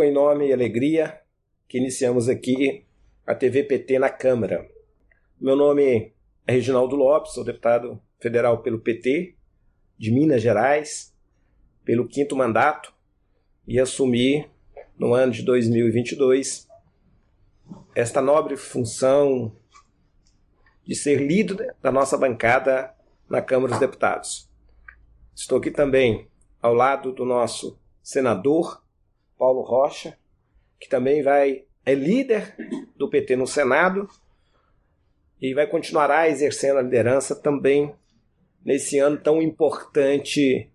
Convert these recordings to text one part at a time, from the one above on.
com enorme e alegria que iniciamos aqui a TV PT na Câmara. Meu nome é Reginaldo Lopes, sou deputado federal pelo PT de Minas Gerais, pelo quinto mandato, e assumi no ano de 2022 esta nobre função de ser líder da nossa bancada na Câmara dos Deputados. Estou aqui também ao lado do nosso senador Paulo Rocha, que também vai é líder do PT no Senado e vai continuará exercendo a liderança também nesse ano tão importante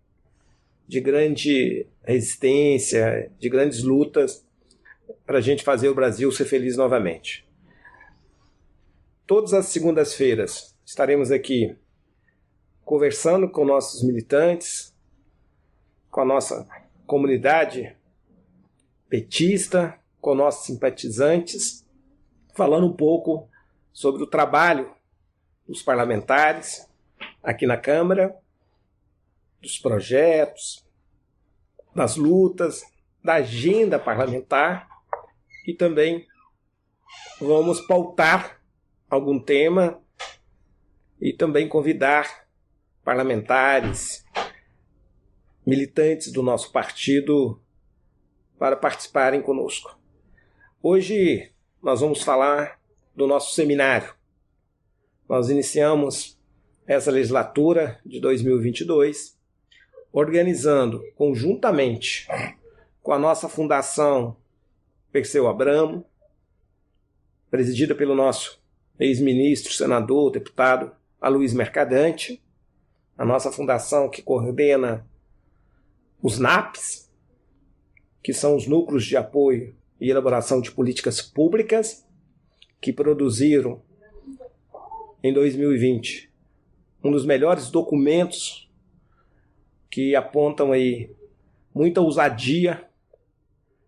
de grande resistência, de grandes lutas para a gente fazer o Brasil ser feliz novamente. Todas as segundas-feiras estaremos aqui conversando com nossos militantes, com a nossa comunidade petista, com nossos simpatizantes, falando um pouco sobre o trabalho dos parlamentares aqui na Câmara, dos projetos, das lutas, da agenda parlamentar e também vamos pautar algum tema e também convidar parlamentares, militantes do nosso partido para participarem conosco. Hoje nós vamos falar do nosso seminário. Nós iniciamos essa legislatura de 2022 organizando conjuntamente com a nossa fundação Perseu Abramo, presidida pelo nosso ex-ministro, senador, deputado Aloysio Mercadante, a nossa fundação que coordena os NAPs, que são os núcleos de apoio e elaboração de políticas públicas, que produziram em 2020 um dos melhores documentos que apontam aí muita ousadia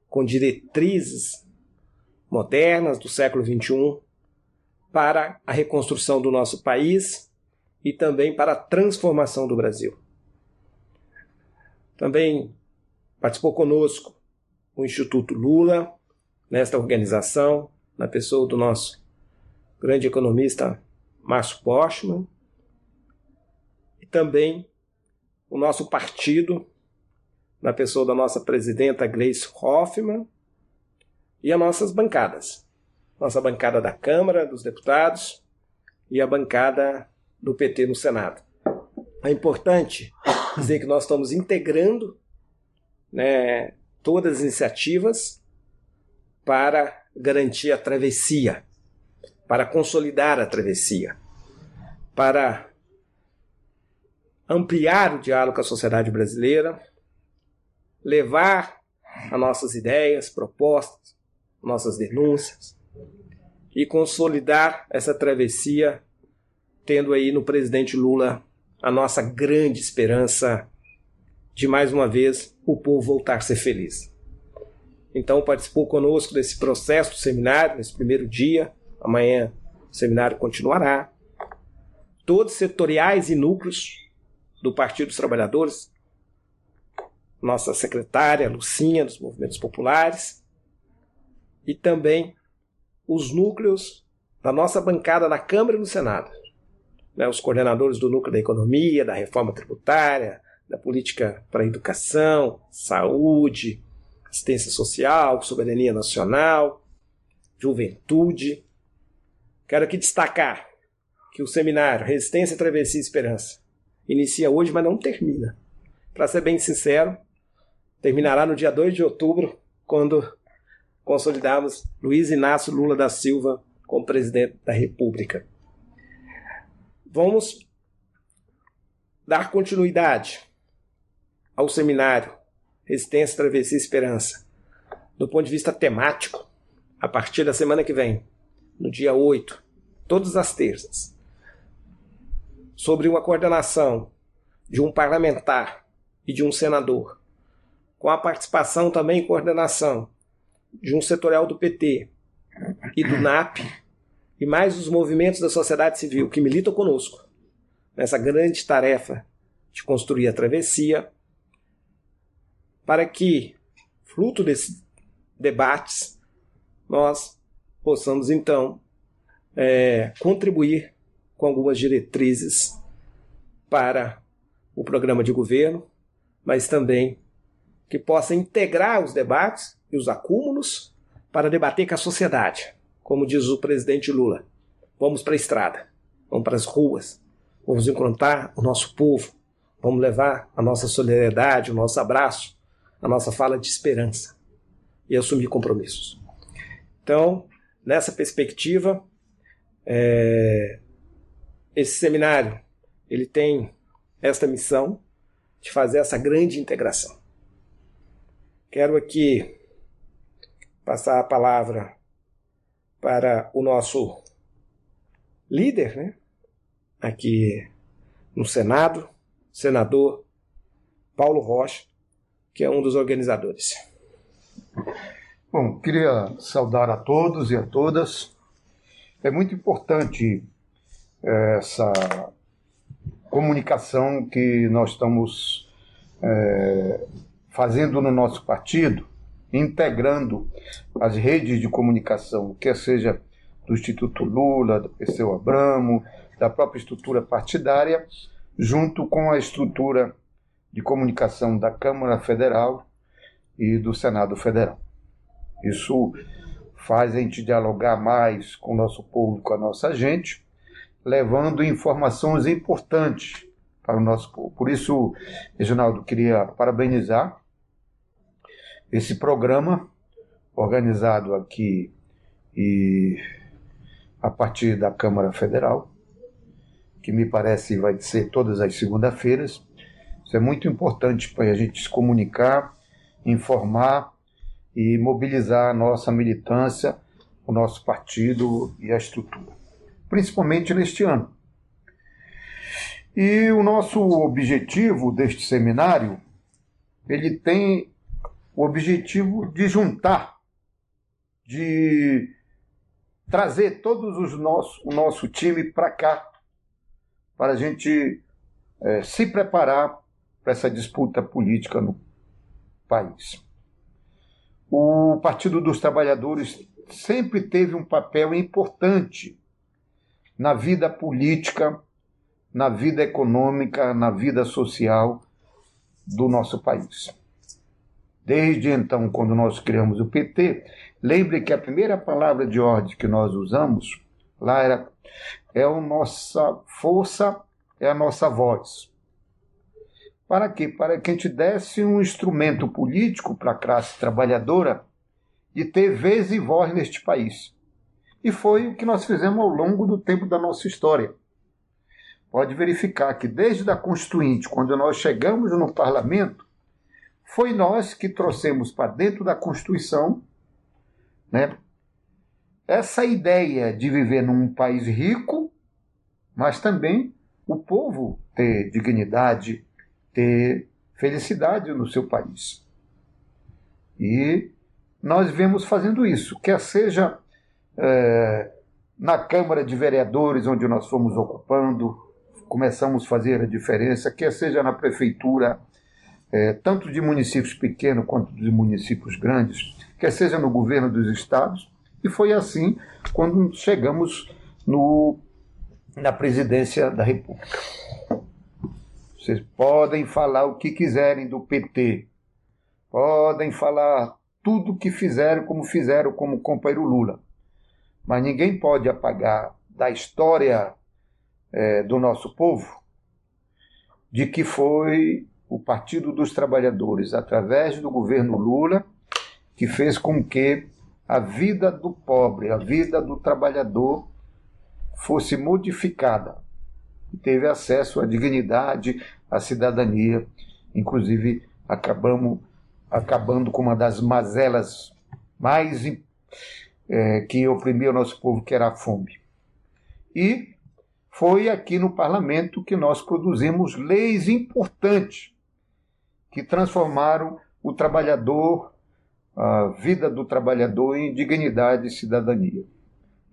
com diretrizes modernas do século XXI para a reconstrução do nosso país e também para a transformação do Brasil. Também participou conosco o Instituto Lula nesta organização, na pessoa do nosso grande economista Márcio Postman, e também o nosso partido, na pessoa da nossa presidenta Gleice Hoffmann, e as nossas bancadas. Nossa bancada da Câmara dos Deputados e a bancada do PT no Senado. É importante dizer que nós estamos integrando né, todas as iniciativas para garantir a travessia, para consolidar a travessia, para ampliar o diálogo com a sociedade brasileira, levar as nossas ideias, propostas, nossas denúncias e consolidar essa travessia, tendo aí no presidente Lula a nossa grande esperança de mais uma vez o povo voltar a ser feliz. Então participou conosco desse processo do seminário, nesse primeiro dia. Amanhã o seminário continuará. Todos setoriais e núcleos do Partido dos Trabalhadores, nossa secretária Lucinha dos Movimentos Populares e também os núcleos da nossa bancada na Câmara e no Senado. Né, os coordenadores do núcleo da economia, da reforma tributária, da política para educação, saúde, assistência social, soberania nacional, juventude. Quero aqui destacar que o seminário Resistência, Travessia e Esperança inicia hoje, mas não termina. Para ser bem sincero, terminará no dia 2 de outubro, quando consolidarmos Luiz Inácio Lula da Silva como presidente da República. Vamos dar continuidade ao seminário Resistência, Travessia e Esperança, do ponto de vista temático, a partir da semana que vem, no dia 8, todas as terças, sobre uma coordenação de um parlamentar e de um senador, com a participação também e coordenação de um setorial do PT e do NAP, e mais os movimentos da sociedade civil que militam conosco nessa grande tarefa de construir a travessia, para que, fruto desses debates, nós possamos então é, contribuir com algumas diretrizes para o programa de governo, mas também que possa integrar os debates e os acúmulos para debater com a sociedade, como diz o presidente Lula. Vamos para a estrada, vamos para as ruas, vamos encontrar o nosso povo, vamos levar a nossa solidariedade, o nosso abraço, a nossa fala de esperança e assumir compromissos. Então, nessa perspectiva, é, esse seminário ele tem esta missão de fazer essa grande integração. Quero aqui passar a palavra para o nosso líder, né? Aqui no Senado, senador Paulo Rocha, que é um dos organizadores. Bom, queria saudar a todos e a todas. É muito importante é, essa comunicação que nós estamos é, fazendo no nosso partido, integrando as redes de comunicação, quer seja do Instituto Lula, do PCO Abramo, da própria estrutura partidária, junto com a estrutura de comunicação da Câmara Federal e do Senado Federal. Isso faz a gente dialogar mais com o nosso povo, com a nossa gente, levando informações importantes para o nosso povo. Por isso, Reginaldo, queria parabenizar esse programa organizado aqui e a partir da Câmara Federal, que me parece vai ser todas as segundas-feiras. Isso é muito importante para a gente se comunicar, informar e mobilizar a nossa militância, o nosso partido e a estrutura, principalmente neste ano. E o nosso objetivo deste seminário, ele tem o objetivo de juntar, de trazer todos os nosso, o nosso time para cá, para a gente é, se preparar para essa disputa política no país. O Partido dos Trabalhadores sempre teve um papel importante na vida política, na vida econômica, na vida social do nosso país. Desde então, quando nós criamos o PT, lembre que a primeira palavra de ordem que nós usamos lá era é a nossa força, é a nossa voz. Para quê? Para que a gente desse um instrumento político para a classe trabalhadora de ter vez e voz neste país. E foi o que nós fizemos ao longo do tempo da nossa história. Pode verificar que desde a Constituinte, quando nós chegamos no parlamento, foi nós que trouxemos para dentro da Constituição né, essa ideia de viver num país rico, mas também o povo ter dignidade, ter felicidade no seu país. E nós vemos fazendo isso, quer seja é, na Câmara de Vereadores, onde nós fomos ocupando, começamos a fazer a diferença, quer seja na Prefeitura, é, tanto de municípios pequenos quanto de municípios grandes, quer seja no governo dos estados, e foi assim quando chegamos no, na presidência da República. Vocês podem falar o que quiserem do PT, podem falar tudo o que fizeram, como fizeram como o companheiro Lula, mas ninguém pode apagar da história é, do nosso povo de que foi o Partido dos Trabalhadores, através do governo Lula, que fez com que a vida do pobre, a vida do trabalhador fosse modificada teve acesso à dignidade, à cidadania. Inclusive, acabamos acabando com uma das mazelas mais é, que oprimia o nosso povo, que era a fome. E foi aqui no parlamento que nós produzimos leis importantes que transformaram o trabalhador, a vida do trabalhador em dignidade e cidadania.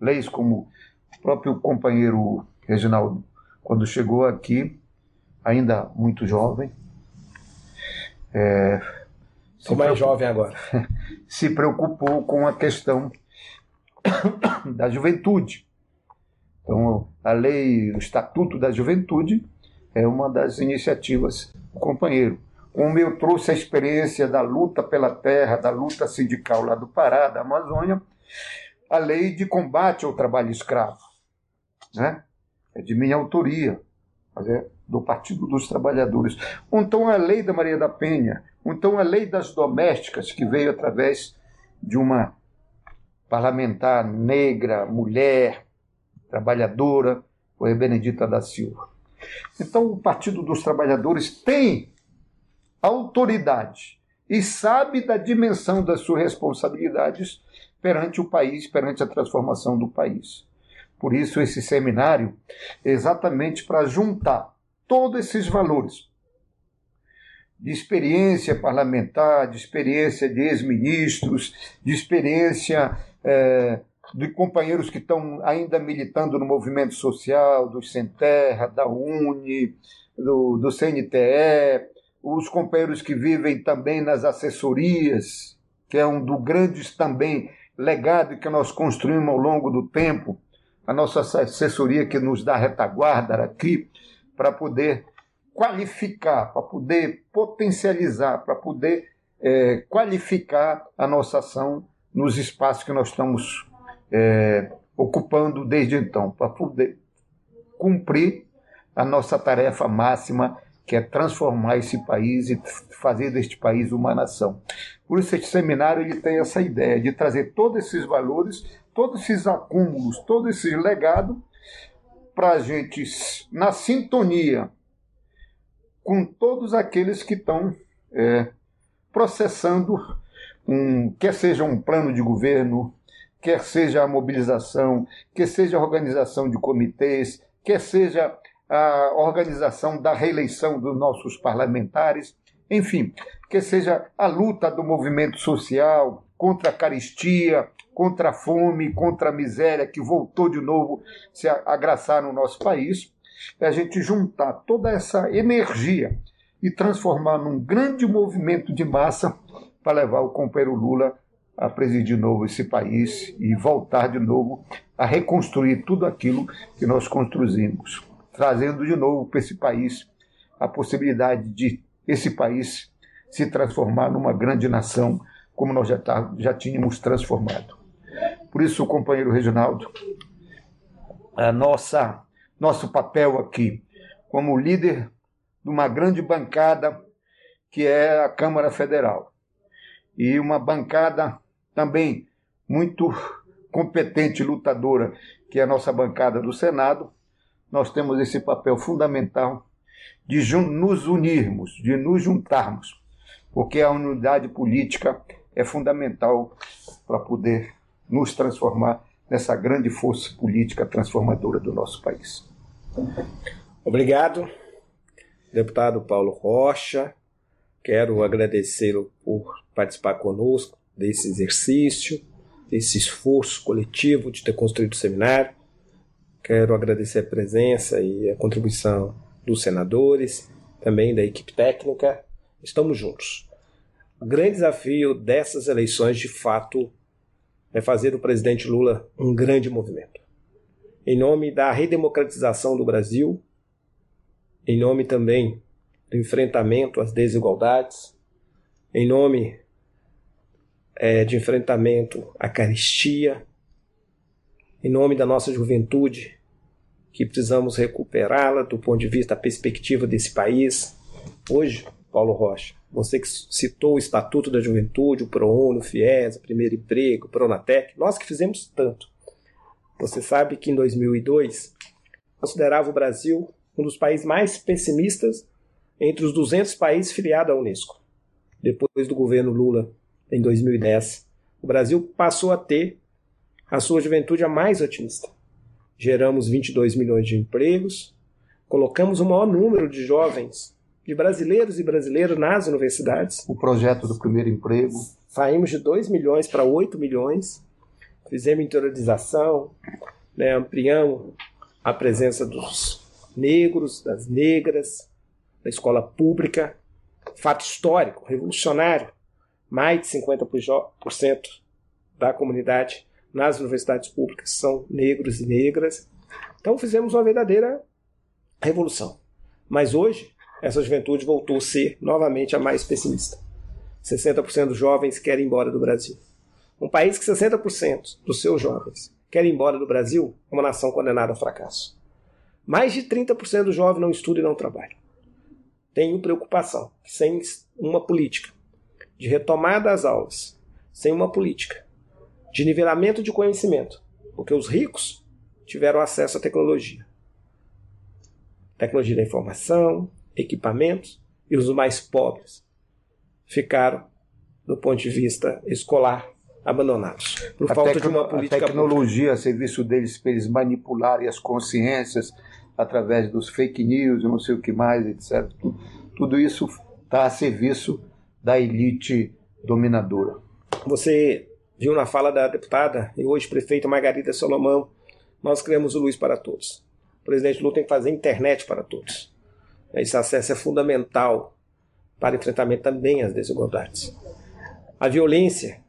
Leis como o próprio companheiro Reginaldo, quando chegou aqui, ainda muito jovem. É, Sou mais jovem agora. Se preocupou com a questão da juventude. Então, a lei, o Estatuto da Juventude é uma das iniciativas do companheiro. Como eu trouxe a experiência da luta pela terra, da luta sindical lá do Pará, da Amazônia, a lei de combate ao trabalho escravo. Né? É de minha autoria, mas é do Partido dos Trabalhadores. Então a lei da Maria da Penha, então a lei das domésticas, que veio através de uma parlamentar negra, mulher, trabalhadora, foi Benedita da Silva. Então o Partido dos Trabalhadores tem autoridade e sabe da dimensão das suas responsabilidades perante o país, perante a transformação do país. Por isso, esse seminário é exatamente para juntar todos esses valores de experiência parlamentar, de experiência de ex-ministros, de experiência é, de companheiros que estão ainda militando no movimento social, do Sem Terra, da UNE, do, do CNTE, os companheiros que vivem também nas assessorias, que é um dos grandes também legado que nós construímos ao longo do tempo, a nossa assessoria que nos dá retaguarda aqui, para poder qualificar, para poder potencializar, para poder é, qualificar a nossa ação nos espaços que nós estamos é, ocupando desde então, para poder cumprir a nossa tarefa máxima, que é transformar esse país e fazer deste país uma nação. Por isso, esse seminário ele tem essa ideia de trazer todos esses valores, todos esses acúmulos, todo esse legado, para a gente, na sintonia com todos aqueles que estão é, processando, um, quer seja um plano de governo, quer seja a mobilização, quer seja a organização de comitês, quer seja a organização da reeleição dos nossos parlamentares, enfim, que seja a luta do movimento social contra a caristia, contra a fome, contra a miséria que voltou de novo se agraçar no nosso país, é a gente juntar toda essa energia e transformar num grande movimento de massa para levar o companheiro Lula a presidir de novo esse país e voltar de novo a reconstruir tudo aquilo que nós construímos trazendo de novo para esse país a possibilidade de esse país se transformar numa grande nação, como nós já, tá, já tínhamos transformado. Por isso, companheiro Reginaldo, a nossa, nosso papel aqui, como líder de uma grande bancada que é a Câmara Federal, e uma bancada também muito competente e lutadora, que é a nossa bancada do Senado, nós temos esse papel fundamental de nos unirmos, de nos juntarmos, porque a unidade política é fundamental para poder nos transformar nessa grande força política transformadora do nosso país. Obrigado, deputado Paulo Rocha. Quero agradecê-lo por participar conosco desse exercício, desse esforço coletivo de ter construído o seminário. Quero agradecer a presença e a contribuição dos senadores, também da equipe técnica. Estamos juntos. O grande desafio dessas eleições, de fato, é fazer o presidente Lula um grande movimento. Em nome da redemocratização do Brasil, em nome também do enfrentamento às desigualdades, em nome é, de enfrentamento à caristia, em nome da nossa juventude, que precisamos recuperá-la do ponto de vista da perspectiva desse país. Hoje, Paulo Rocha, você que citou o Estatuto da Juventude, o ProUni, o FIES, o Primeiro Emprego, o Pronatec, nós que fizemos tanto. Você sabe que em 2002 considerava o Brasil um dos países mais pessimistas entre os 200 países filiados à Unesco. Depois do governo Lula, em 2010, o Brasil passou a ter a sua juventude a mais otimista. Geramos 22 milhões de empregos, colocamos o maior número de jovens, de brasileiros e brasileiras nas universidades. O projeto do primeiro emprego. Saímos de 2 milhões para 8 milhões, fizemos interiorização, né, ampliamos a presença dos negros, das negras, da escola pública. Fato histórico, revolucionário. Mais de 50% da comunidade nas universidades públicas são negros e negras. Então fizemos uma verdadeira revolução. Mas hoje, essa juventude voltou a ser novamente a mais pessimista. 60% dos jovens querem ir embora do Brasil. Um país que 60% dos seus jovens querem ir embora do Brasil é uma nação condenada ao fracasso. Mais de 30% dos jovens não estudam e não trabalham. Tenho preocupação sem uma política de retomada das aulas, sem uma política de nivelamento de conhecimento, porque os ricos tiveram acesso à tecnologia. Tecnologia da informação, equipamentos, e os mais pobres ficaram, do ponto de vista escolar, abandonados. Por a falta de uma política. A tecnologia a serviço deles para eles manipularem as consciências através dos fake news, não sei o que mais, etc. Tudo, isso está a serviço da elite dominadora. Você viu na fala da deputada e hoje prefeita Margarida Solomão, nós criamos o Luz para Todos. O presidente Lula tem que fazer internet para todos. Esse acesso é fundamental para enfrentamento também às desigualdades. A violência,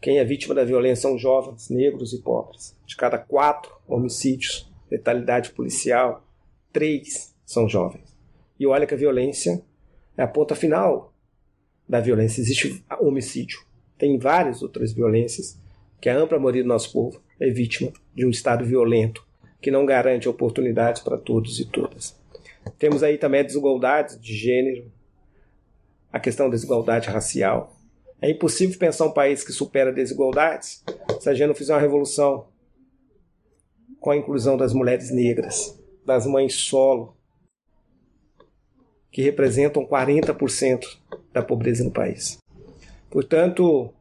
quem é vítima da violência são jovens, negros e pobres. De cada quatro homicídios, letalidade policial, três são jovens. E olha que a violência é a ponta final da violência. Existe homicídio. Tem várias outras violências que a ampla maioria do nosso povo é vítima de um Estado violento que não garante oportunidades para todos e todas. Temos aí também a desigualdade de gênero, a questão da desigualdade racial. É impossível pensar um país que supera desigualdades se a gente não fizer uma revolução com a inclusão das mulheres negras, das mães solo, que representam 40% da pobreza no país. Portanto,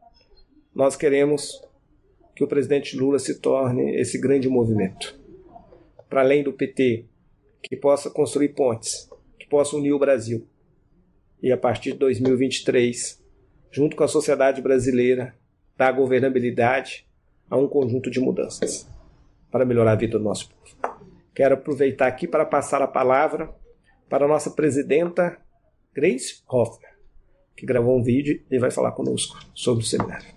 nós queremos que o presidente Lula se torne esse grande movimento. Para além do PT, que possa construir pontes, que possa unir o Brasil. E a partir de 2023, junto com a sociedade brasileira, dar governabilidade a um conjunto de mudanças para melhorar a vida do nosso povo. Quero aproveitar aqui para passar a palavra para a nossa presidenta Grace Hoffner, que gravou um vídeo e vai falar conosco sobre o seminário.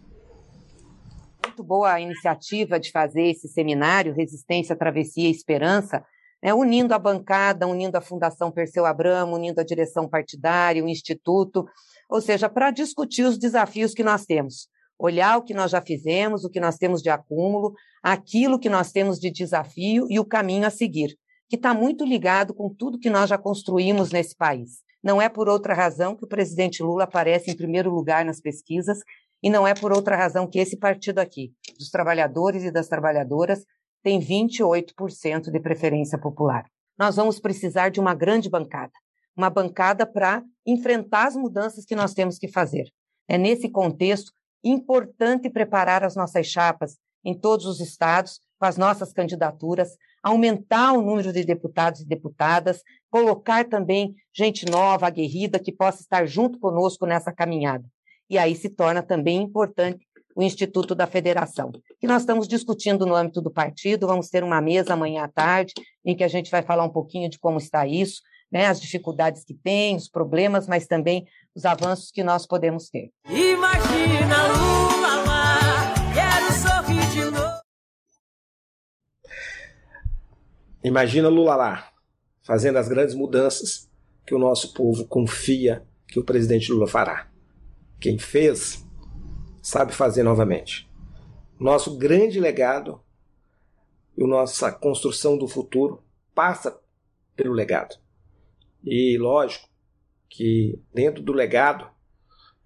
Muito boa a iniciativa de fazer esse seminário Resistência, Travessia e Esperança, né, unindo a bancada, unindo a Fundação Perseu Abramo, unindo a direção partidária, o Instituto, ou seja, para discutir os desafios que nós temos. Olhar o que nós já fizemos, o que nós temos de acúmulo, aquilo que nós temos de desafio e o caminho a seguir, que está muito ligado com tudo que nós já construímos nesse país. Não é por outra razão que o presidente Lula aparece em primeiro lugar nas pesquisas e não é por outra razão que esse partido aqui, dos trabalhadores e das trabalhadoras, tem 28% de preferência popular. Nós vamos precisar de uma grande bancada, uma bancada para enfrentar as mudanças que nós temos que fazer. É nesse contexto importante preparar as nossas chapas em todos os estados, com as nossas candidaturas, aumentar o número de deputados e deputadas, colocar também gente nova, aguerrida, que possa estar junto conosco nessa caminhada. E aí se torna também importante o Instituto da Federação, que nós estamos discutindo no âmbito do partido. Vamos ter uma mesa amanhã à tarde, em que a gente vai falar um pouquinho de como está isso, né, as dificuldades que tem, os problemas, mas também os avanços que nós podemos ter. Imagina Lula lá, quero sorrir de novo. Imagina Lula lá, fazendo as grandes mudanças que o nosso povo confia que o presidente Lula fará. Quem fez sabe fazer novamente. Nosso grande legado e nossa construção do futuro passa pelo legado. E lógico que dentro do legado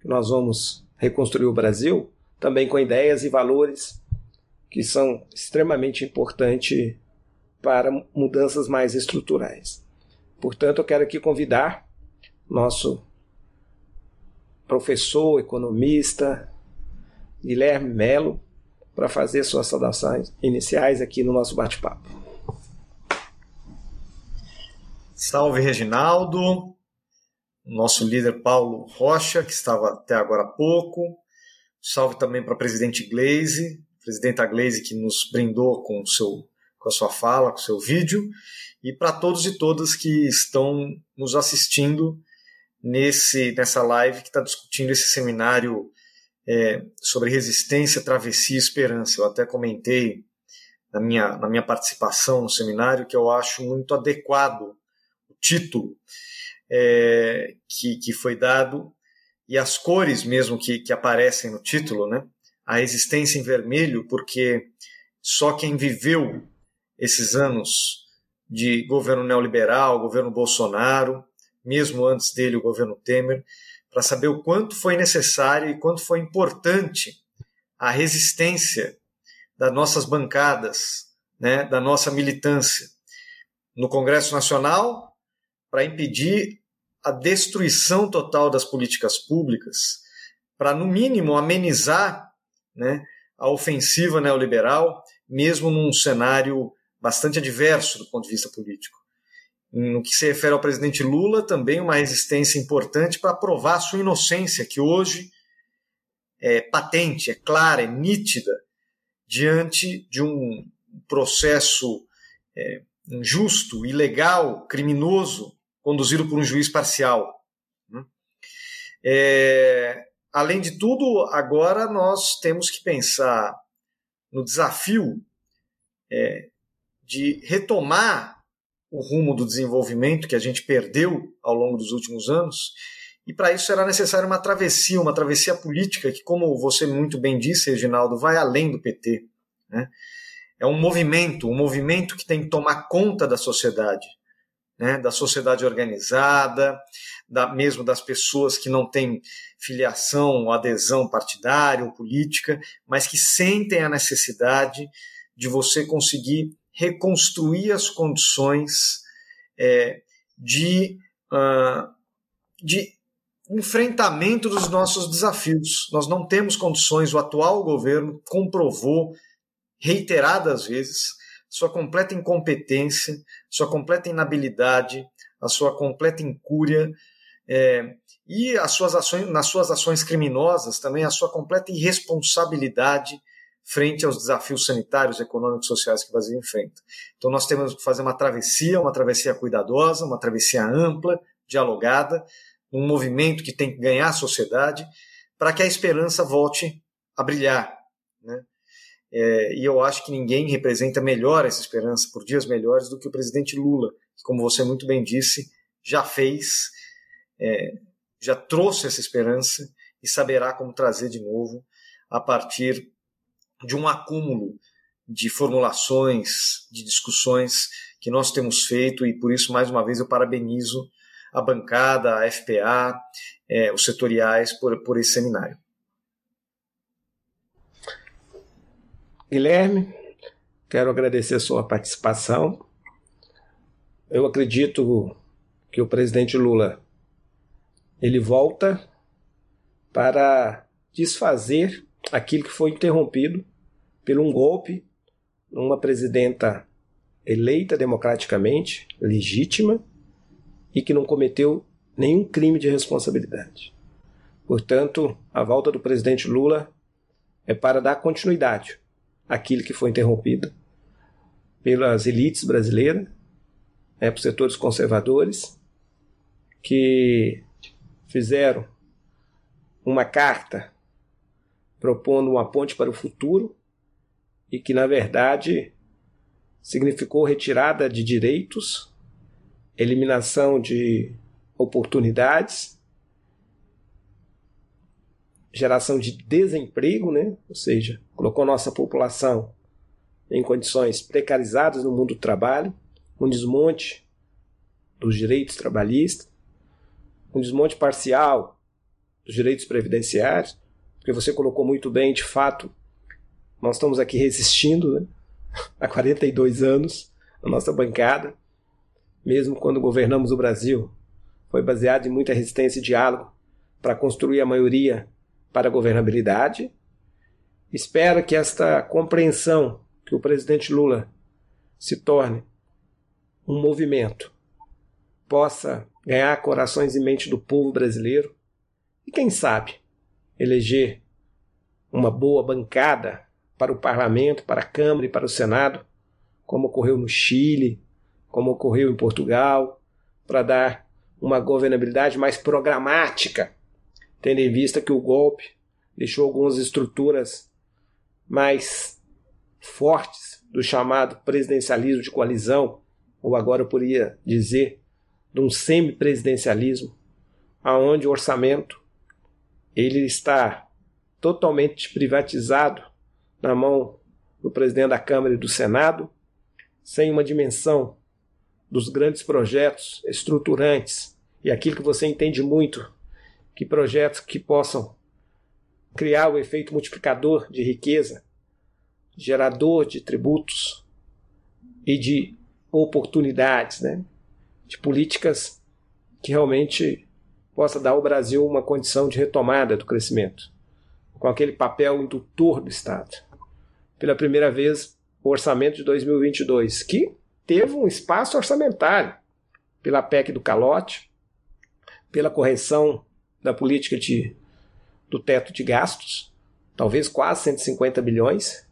nós vamos reconstruir o Brasil, também com ideias e valores que são extremamente importantes para mudanças mais estruturais. Portanto, eu quero aqui convidar nosso professor, economista, Guilherme Melo para fazer suas saudações iniciais aqui no nosso bate-papo. Salve, Reginaldo, nosso líder Paulo Rocha, que estava até agora há pouco. Salve também para a presidente Glaze, presidenta Glaze, que nos brindou com seu com a sua fala, com o seu vídeo, e para todos e todas que estão nos assistindo nesse nessa live que está discutindo esse seminário é, sobre resistência, travessia e esperança. Eu até comentei na minha, na minha participação no seminário que eu acho muito adequado o título é, que, que foi dado e as cores mesmo que, que aparecem no título, né? A resistência em vermelho, porque só quem viveu esses anos de governo neoliberal, governo Bolsonaro, mesmo antes dele o governo Temer, para saber o quanto foi necessário e quanto foi importante a resistência das nossas bancadas, né, da nossa militância no Congresso Nacional para impedir a destruição total das políticas públicas, para, no mínimo, amenizar né, a ofensiva neoliberal, mesmo num cenário bastante adverso do ponto de vista político. No que se refere ao presidente Lula, também uma resistência importante para provar sua inocência, que hoje é patente, é clara, é nítida, diante de um processo é, injusto, ilegal, criminoso, conduzido por um juiz parcial. Né? É, além de tudo, agora nós temos que pensar no desafio é, de retomar o rumo do desenvolvimento que a gente perdeu ao longo dos últimos anos. E para isso será necessária uma travessia, uma travessia política que, como você muito bem disse, Reginaldo, vai além do PT. Né? É um movimento, um movimento que tem que tomar conta da sociedade, né? da sociedade organizada, da, mesmo das pessoas que não têm filiação ou adesão partidária ou política, mas que sentem a necessidade de você conseguir reconstruir as condições é, de, uh, de enfrentamento dos nossos desafios. Nós não temos condições, o atual governo comprovou reiteradas vezes sua completa incompetência, sua completa inabilidade, a sua completa incúria é, e as suas ações, nas suas ações criminosas também a sua completa irresponsabilidade frente aos desafios sanitários, econômicos sociais que o Brasil enfrenta. Então nós temos que fazer uma travessia, uma travessia cuidadosa, uma travessia ampla, dialogada, um movimento que tem que ganhar a sociedade para que a esperança volte a brilhar. Né? É, e eu acho que ninguém representa melhor essa esperança por dias melhores do que o presidente Lula, que, como você muito bem disse, já fez, é, já trouxe essa esperança e saberá como trazer de novo a partir de um acúmulo de formulações, de discussões que nós temos feito e por isso, mais uma vez, eu parabenizo a bancada, a FPA, é, os setoriais por, por esse seminário. Guilherme, quero agradecer a sua participação. Eu acredito que o presidente Lula ele volta para desfazer aquilo que foi interrompido por um golpe numa presidenta eleita democraticamente, legítima e que não cometeu nenhum crime de responsabilidade. Portanto, a volta do presidente Lula é para dar continuidade àquilo que foi interrompido pelas elites brasileiras, né, por setores conservadores, que fizeram uma carta propondo uma ponte para o futuro e que, na verdade, significou retirada de direitos, eliminação de oportunidades, geração de desemprego, né? ou seja, colocou nossa população em condições precarizadas no mundo do trabalho, um desmonte dos direitos trabalhistas, um desmonte parcial dos direitos previdenciários, porque você colocou muito bem, de fato, nós estamos aqui resistindo né? há 42 anos, a nossa bancada, mesmo quando governamos o Brasil, foi baseado em muita resistência e diálogo para construir a maioria para a governabilidade. Espero que esta compreensão que o presidente Lula se torne um movimento possa ganhar corações e mente do povo brasileiro e, quem sabe, eleger uma boa bancada para o parlamento, para a Câmara e para o Senado, como ocorreu no Chile, como ocorreu em Portugal, para dar uma governabilidade mais programática, tendo em vista que o golpe deixou algumas estruturas mais fortes do chamado presidencialismo de coalizão, ou agora eu poderia dizer de um semipresidencialismo, aonde o orçamento ele está totalmente privatizado na mão do presidente da Câmara e do Senado, sem uma dimensão dos grandes projetos estruturantes e aquilo que você entende muito, que projetos que possam criar o efeito multiplicador de riqueza, gerador de tributos e de oportunidades, né? de políticas que realmente possa dar ao Brasil uma condição de retomada do crescimento, com aquele papel indutor do Estado. Pela primeira vez, o orçamento de 2022, que teve um espaço orçamentário pela PEC do calote, pela correção da política de, do teto de gastos, talvez quase 150 bilhões.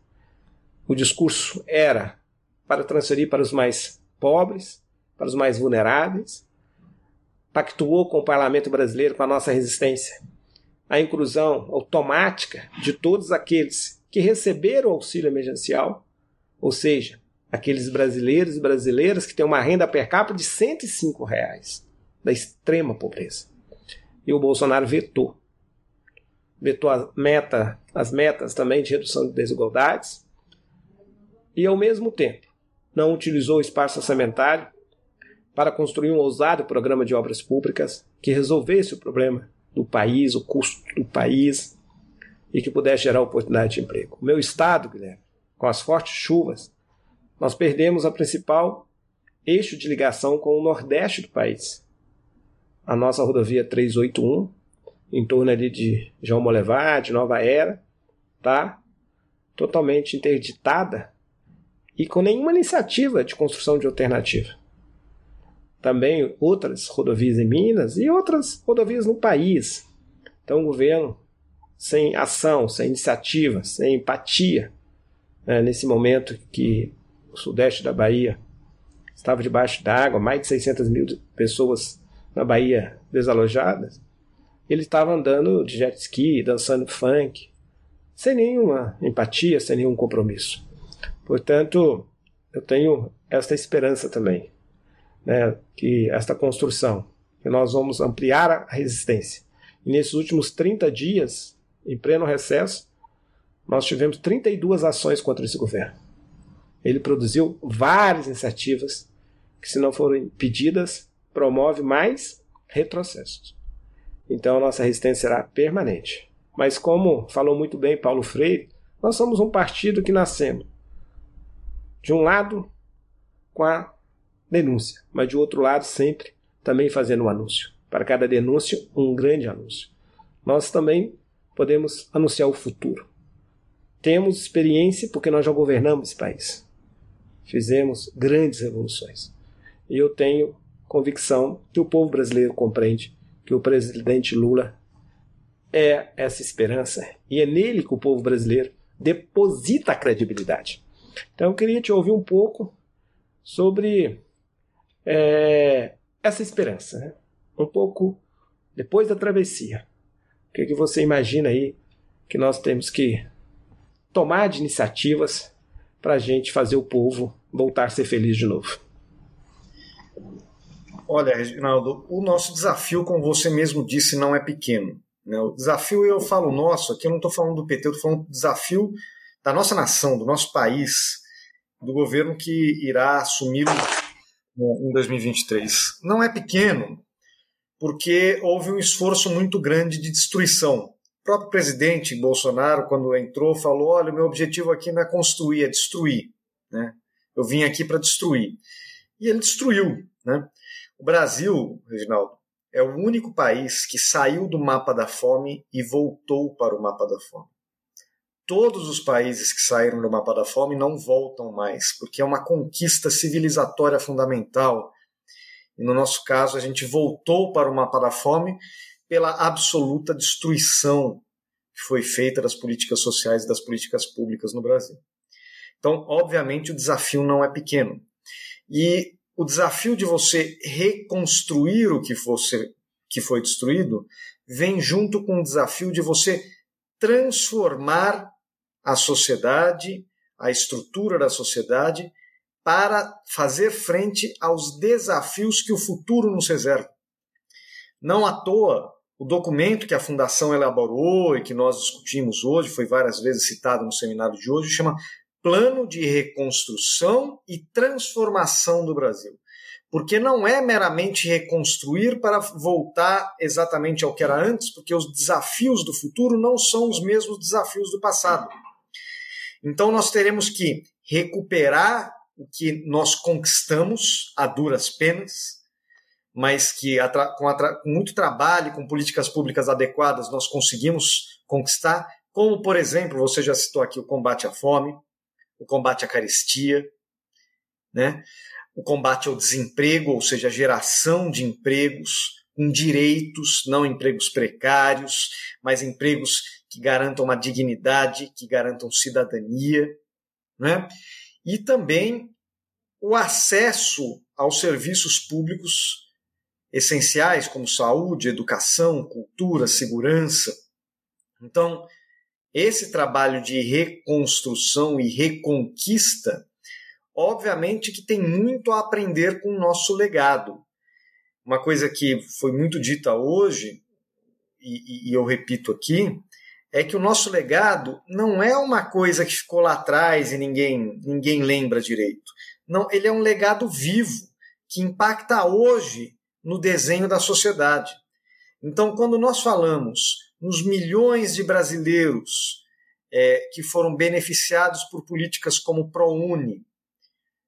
O discurso era para transferir para os mais pobres, para os mais vulneráveis. Pactuou com o parlamento brasileiro, com a nossa resistência, a inclusão automática de todos aqueles que receberam auxílio emergencial, ou seja, aqueles brasileiros e brasileiras que têm uma renda per capita de 105 reais, da extrema pobreza. E o Bolsonaro vetou. Vetou a meta, as metas também de redução de desigualdades. E, ao mesmo tempo, não utilizou o espaço orçamentário para construir um ousado programa de obras públicas que resolvesse o problema do país, o custo do país e que pudesse gerar oportunidade de emprego. O meu estado, Guilherme, com as fortes chuvas, nós perdemos a principal eixo de ligação com o nordeste do país. A nossa rodovia 381, em torno ali de João Molevade, de Nova Era, tá totalmente interditada e com nenhuma iniciativa de construção de alternativa. Também outras rodovias em Minas e outras rodovias no país. Então, o governo, sem ação, sem iniciativa, sem empatia, né, nesse momento que o sudeste da Bahia estava debaixo d'água, mais de 600 mil pessoas na Bahia desalojadas, ele estava andando de jet ski, dançando funk, sem nenhuma empatia, sem nenhum compromisso. Portanto, eu tenho esta esperança também, né, que esta construção, que nós vamos ampliar a resistência. E nesses últimos 30 dias, em pleno recesso, nós tivemos 32 ações contra esse governo. Ele produziu várias iniciativas que, se não forem pedidas, promove mais retrocessos. Então, a nossa resistência será permanente. Mas, como falou muito bem Paulo Freire, nós somos um partido que nascemos de um lado com a denúncia, mas de outro lado sempre também fazendo um anúncio. Para cada denúncia, um grande anúncio. Nós também podemos anunciar o futuro. Temos experiência porque nós já governamos esse país fizemos grandes revoluções. E eu tenho convicção que o povo brasileiro compreende que o presidente Lula é essa esperança e é nele que o povo brasileiro deposita a credibilidade. Então eu queria te ouvir um pouco sobre é, essa esperança, né? um pouco depois da travessia. O que, que você imagina aí que nós temos que tomar de iniciativas para a gente fazer o povo voltar a ser feliz de novo? Olha, Reginaldo, o nosso desafio, como você mesmo disse, não é pequeno. Né? O desafio, eu falo nosso, aqui eu não estou falando do PT, eu estou falando do desafio da nossa nação, do nosso país, do governo que irá assumir em 2023. Não é pequeno, porque houve um esforço muito grande de destruição. O próprio presidente Bolsonaro, quando entrou, falou: olha, meu objetivo aqui não é construir, é destruir. Né? Eu vim aqui para destruir. E ele destruiu. Né? O Brasil, Reginaldo, é o único país que saiu do mapa da fome e voltou para o mapa da fome. Todos os países que saíram do mapa da fome não voltam mais, porque é uma conquista civilizatória fundamental. E no nosso caso, a gente voltou para o mapa da fome pela absoluta destruição que foi feita das políticas sociais e das políticas públicas no Brasil. Então, obviamente, o desafio não é pequeno. E o desafio de você reconstruir o que, fosse, que foi destruído vem junto com o desafio de você transformar a sociedade, a estrutura da sociedade, para fazer frente aos desafios que o futuro nos reserva. Não à toa, o documento que a Fundação elaborou e que nós discutimos hoje, foi várias vezes citado no seminário de hoje, chama Plano de Reconstrução e Transformação do Brasil. Porque não é meramente reconstruir para voltar exatamente ao que era antes, porque os desafios do futuro não são os mesmos desafios do passado. Então nós teremos que recuperar o que nós conquistamos a duras penas, mas que com, com muito trabalho, com políticas públicas adequadas, nós conseguimos conquistar, como, por exemplo, você já citou aqui o combate à fome, o combate à carestia, né? o combate ao desemprego, ou seja, a geração de empregos com direitos, não empregos precários, mas empregos que garantam uma dignidade, que garantam cidadania, né? E também o acesso aos serviços públicos essenciais, como saúde, educação, cultura, segurança. Então, esse trabalho de reconstrução e reconquista, obviamente que tem muito a aprender com o nosso legado. Uma coisa que foi muito dita hoje, e, e eu repito aqui, é que o nosso legado não é uma coisa que ficou lá atrás e ninguém, ninguém lembra direito. Não, ele é um legado vivo que impacta hoje no desenho da sociedade. Então, quando nós falamos nos milhões de brasileiros é, que foram beneficiados por políticas como ProUni,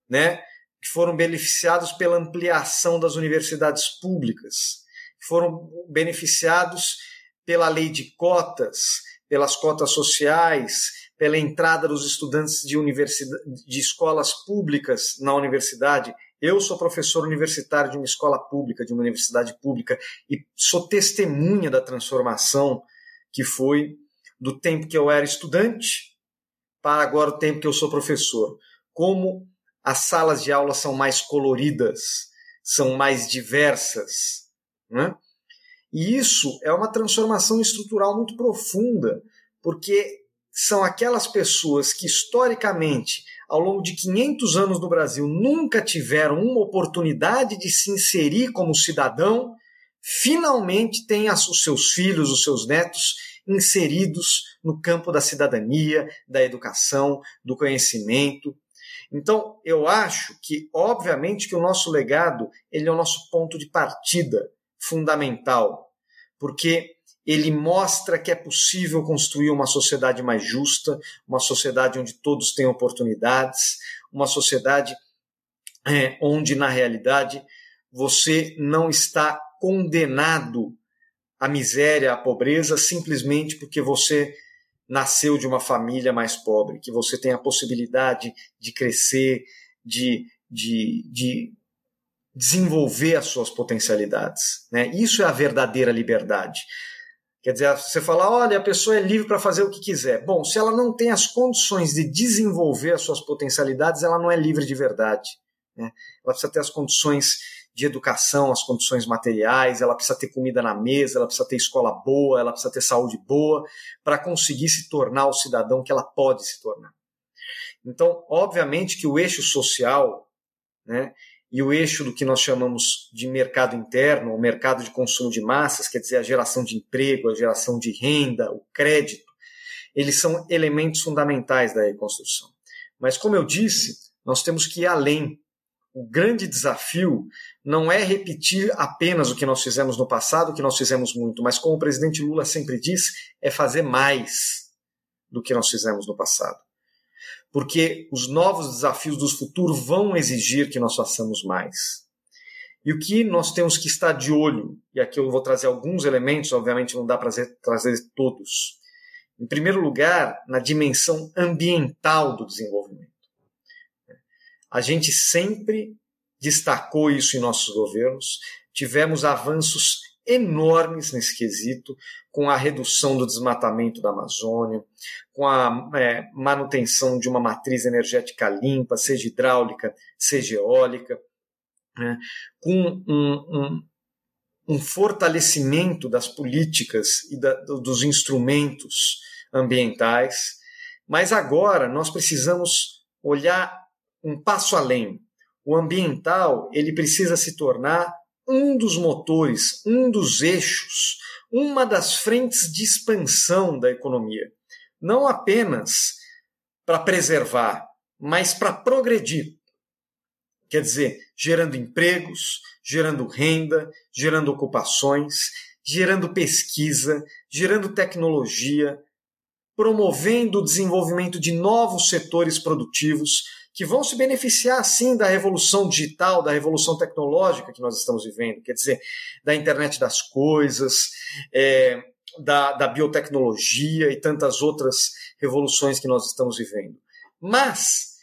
né, que foram beneficiados pela ampliação das universidades públicas, que foram beneficiados pela lei de cotas, pelas cotas sociais, pela entrada dos estudantes de, universidade, de escolas públicas na universidade. Eu sou professor universitário de uma escola pública, de uma universidade pública, e sou testemunha da transformação que foi do tempo que eu era estudante para agora o tempo que eu sou professor. Como as salas de aula são mais coloridas, são mais diversas. Né? E isso é uma transformação estrutural muito profunda, porque são aquelas pessoas que historicamente, ao longo de 500 anos no Brasil, nunca tiveram uma oportunidade de se inserir como cidadão, finalmente têm os seus filhos, os seus netos inseridos no campo da cidadania, da educação, do conhecimento. Então, eu acho que, obviamente, que o nosso legado ele é o nosso ponto de partida fundamental, porque ele mostra que é possível construir uma sociedade mais justa, uma sociedade onde todos têm oportunidades, uma sociedade é, onde, na realidade, você não está condenado à miséria, à pobreza, simplesmente porque você nasceu de uma família mais pobre, que você tem a possibilidade de crescer, de, de, de desenvolver as suas potencialidades. Né? Isso é a verdadeira liberdade. Quer dizer, você fala, olha, a pessoa é livre para fazer o que quiser. Bom, se ela não tem as condições de desenvolver as suas potencialidades, ela não é livre de verdade. Né? Ela precisa ter as condições de educação, as condições materiais, ela precisa ter comida na mesa, ela precisa ter escola boa, ela precisa ter saúde boa, para conseguir se tornar o cidadão que ela pode se tornar. Então, obviamente que o eixo social, né, e o eixo do que nós chamamos de mercado interno, o mercado de consumo de massas, quer dizer, a geração de emprego, a geração de renda, o crédito, eles são elementos fundamentais da reconstrução. Mas, como eu disse, nós temos que ir além. O grande desafio não é repetir apenas o que nós fizemos no passado, o que nós fizemos muito, mas, como o presidente Lula sempre diz, é fazer mais do que nós fizemos no passado porque os novos desafios do futuro vão exigir que nós façamos mais. E o que nós temos que estar de olho, e aqui eu vou trazer alguns elementos, obviamente não dá para trazer todos. Em primeiro lugar, na dimensão ambiental do desenvolvimento. A gente sempre destacou isso em nossos governos, tivemos avanços enormes nesse quesito, com a redução do desmatamento da Amazônia, com a é, manutenção de uma matriz energética limpa, seja hidráulica, seja eólica, né, com um, um, um, fortalecimento das políticas e da, dos instrumentos ambientais. Mas agora nós precisamos olhar um passo além. O ambiental ele precisa se tornar um dos motores, um dos eixos, uma das frentes de expansão da economia. Não apenas para preservar, mas para progredir. Quer dizer, gerando empregos, gerando renda, gerando ocupações, gerando pesquisa, gerando tecnologia, promovendo o desenvolvimento de novos setores produtivos que vão se beneficiar, sim, da revolução digital, da revolução tecnológica que nós estamos vivendo, quer dizer, da internet das coisas, é, da, da biotecnologia e tantas outras revoluções que nós estamos vivendo. Mas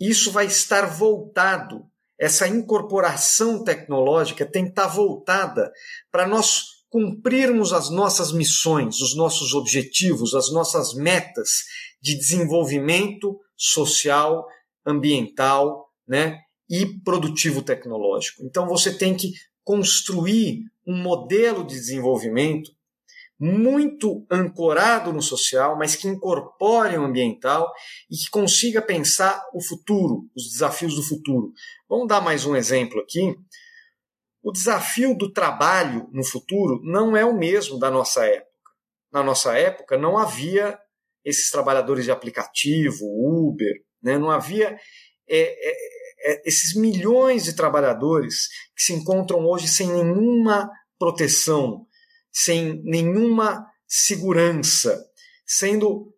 isso vai estar voltado, essa incorporação tecnológica tem que estar voltada para nós cumprirmos as nossas missões, os nossos objetivos, as nossas metas de desenvolvimento social ambiental né, e produtivo tecnológico. Então você tem que construir um modelo de desenvolvimento muito ancorado no social, mas que incorpore o ambiental e que consiga pensar o futuro, os desafios do futuro. Vamos dar mais um exemplo aqui. O desafio do trabalho no futuro não é o mesmo da nossa época. Na nossa época não havia esses trabalhadores de aplicativo, Uber, né? Não havia é, é, é, esses milhões de trabalhadores que se encontram hoje sem nenhuma proteção, sem nenhuma segurança, sendo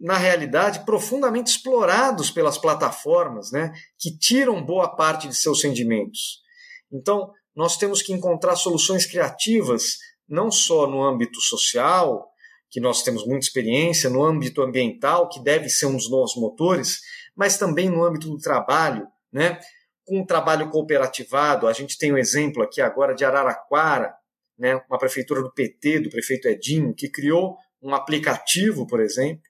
na realidade profundamente explorados pelas plataformas, né, que tiram boa parte de seus rendimentos. Então, nós temos que encontrar soluções criativas não só no âmbito social, que nós temos muita experiência, no âmbito ambiental, que deve ser um dos nossos motores, mas também no âmbito do trabalho, né? com o trabalho cooperativado. A gente tem um exemplo aqui agora de Araraquara, né? uma prefeitura do PT, do prefeito Edinho, que criou um aplicativo, por exemplo,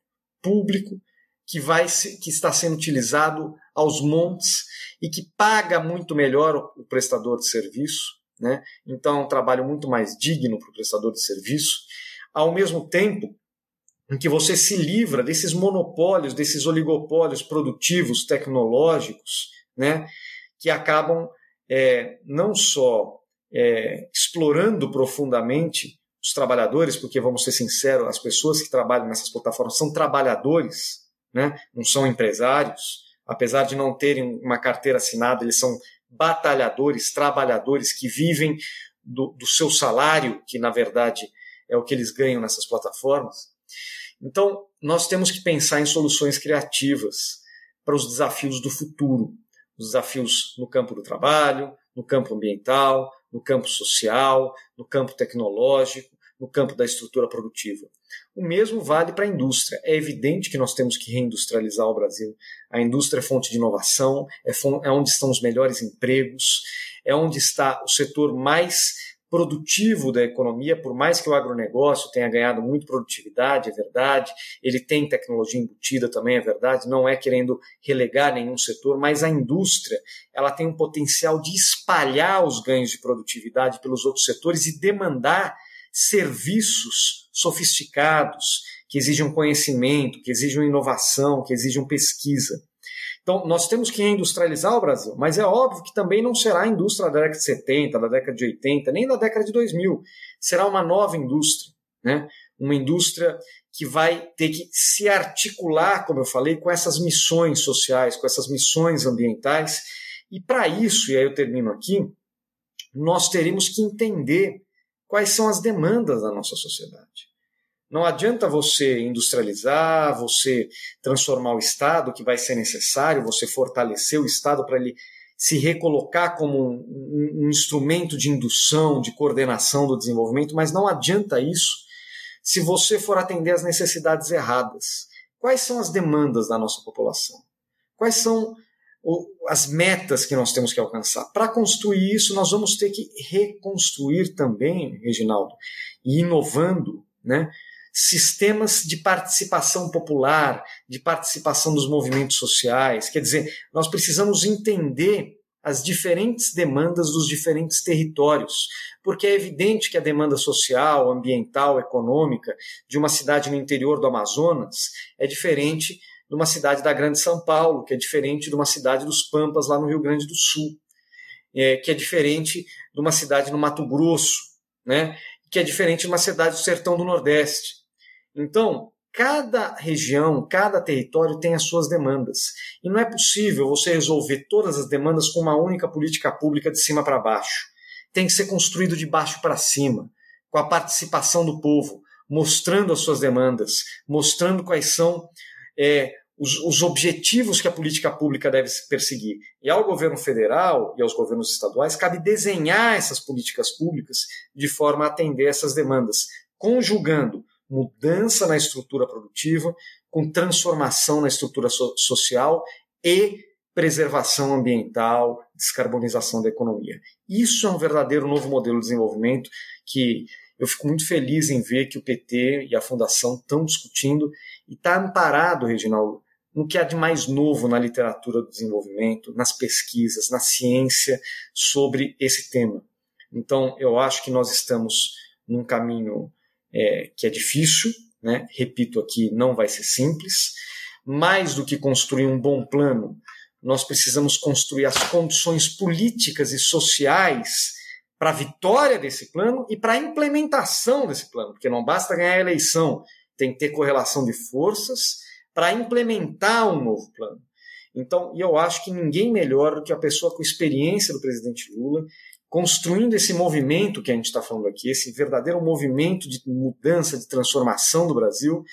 público, que, vai, que está sendo utilizado aos montes e que paga muito melhor o prestador de serviço. Né? Então, é um trabalho muito mais digno para o prestador de serviço ao mesmo tempo em que você se livra desses monopólios, desses oligopólios produtivos, tecnológicos, né, que acabam é, não só é, explorando profundamente os trabalhadores, porque vamos ser sinceros, as pessoas que trabalham nessas plataformas são trabalhadores, né, não são empresários, apesar de não terem uma carteira assinada, eles são batalhadores, trabalhadores que vivem do, do seu salário, que na verdade é o que eles ganham nessas plataformas. Então, nós temos que pensar em soluções criativas para os desafios do futuro, os desafios no campo do trabalho, no campo ambiental, no campo social, no campo tecnológico, no campo da estrutura produtiva. O mesmo vale para a indústria. É evidente que nós temos que reindustrializar o Brasil. A indústria é fonte de inovação, é, é onde estão os melhores empregos, é onde está o setor mais produtivo da economia, por mais que o agronegócio tenha ganhado muito produtividade, é verdade, ele tem tecnologia embutida também, é verdade, não é querendo relegar nenhum setor, mas a indústria ela tem um potencial de espalhar os ganhos de produtividade pelos outros setores e demandar serviços sofisticados, que exijam conhecimento, que exijam inovação, que exijam pesquisa. Então, nós temos que industrializar o Brasil, mas é óbvio que também não será a indústria da década de 70, da década de 80, nem da década de 2000. Será uma nova indústria, né? uma indústria que vai ter que se articular, como eu falei, com essas missões sociais, com essas missões ambientais. E para isso, e aí eu termino aqui, nós teremos que entender quais são as demandas da nossa sociedade. Não adianta você industrializar, você transformar o Estado, que vai ser necessário, você fortalecer o Estado para ele se recolocar como um, um, instrumento de indução, de coordenação do desenvolvimento, mas não adianta isso se você for atender às necessidades erradas. Quais são as demandas da nossa população? Quais são as metas que nós temos que alcançar. Para construir isso, nós vamos ter que reconstruir também, Reginaldo, e inovando, né, sistemas de participação popular, de participação dos movimentos sociais. Quer dizer, nós precisamos entender as diferentes demandas dos diferentes territórios, porque é evidente que a demanda social, ambiental, econômica de uma cidade no interior do Amazonas é diferente de uma cidade da Grande São Paulo, que é diferente de uma cidade dos Pampas lá no Rio Grande do Sul, é, que é diferente de uma cidade no Mato Grosso, né, que é diferente de uma cidade do Sertão do Nordeste. Então, cada região, cada território tem as suas demandas. E não é possível você resolver todas as demandas com uma única política pública de cima para baixo. Tem que ser construído de baixo para cima, com a participação do povo, mostrando as suas demandas, mostrando quais são é, os, os, objetivos que a política pública deve perseguir. E ao governo federal e aos governos estaduais cabe desenhar essas políticas públicas de forma a atender essas demandas, conjugando mudança na estrutura produtiva, com transformação na estrutura so social e preservação ambiental, descarbonização da economia. Isso é um verdadeiro novo modelo de desenvolvimento que eu fico muito feliz em ver que o PT e a Fundação estão discutindo e está amparado, Reginaldo, no que há de mais novo na literatura do desenvolvimento, nas pesquisas, na ciência sobre esse tema. Então, eu acho que nós estamos num caminho é, que é difícil, né? repito aqui, não vai ser simples. Mais do que construir um bom plano, nós precisamos construir as condições políticas e sociais para a vitória desse plano e para a implementação desse plano, porque não basta ganhar a eleição, tem que ter correlação de forças para implementar um novo plano. Então, e eu acho que ninguém melhor do que a pessoa com experiência do presidente Lula construindo esse movimento que a gente está falando aqui, esse verdadeiro movimento de mudança, de transformação do Brasil,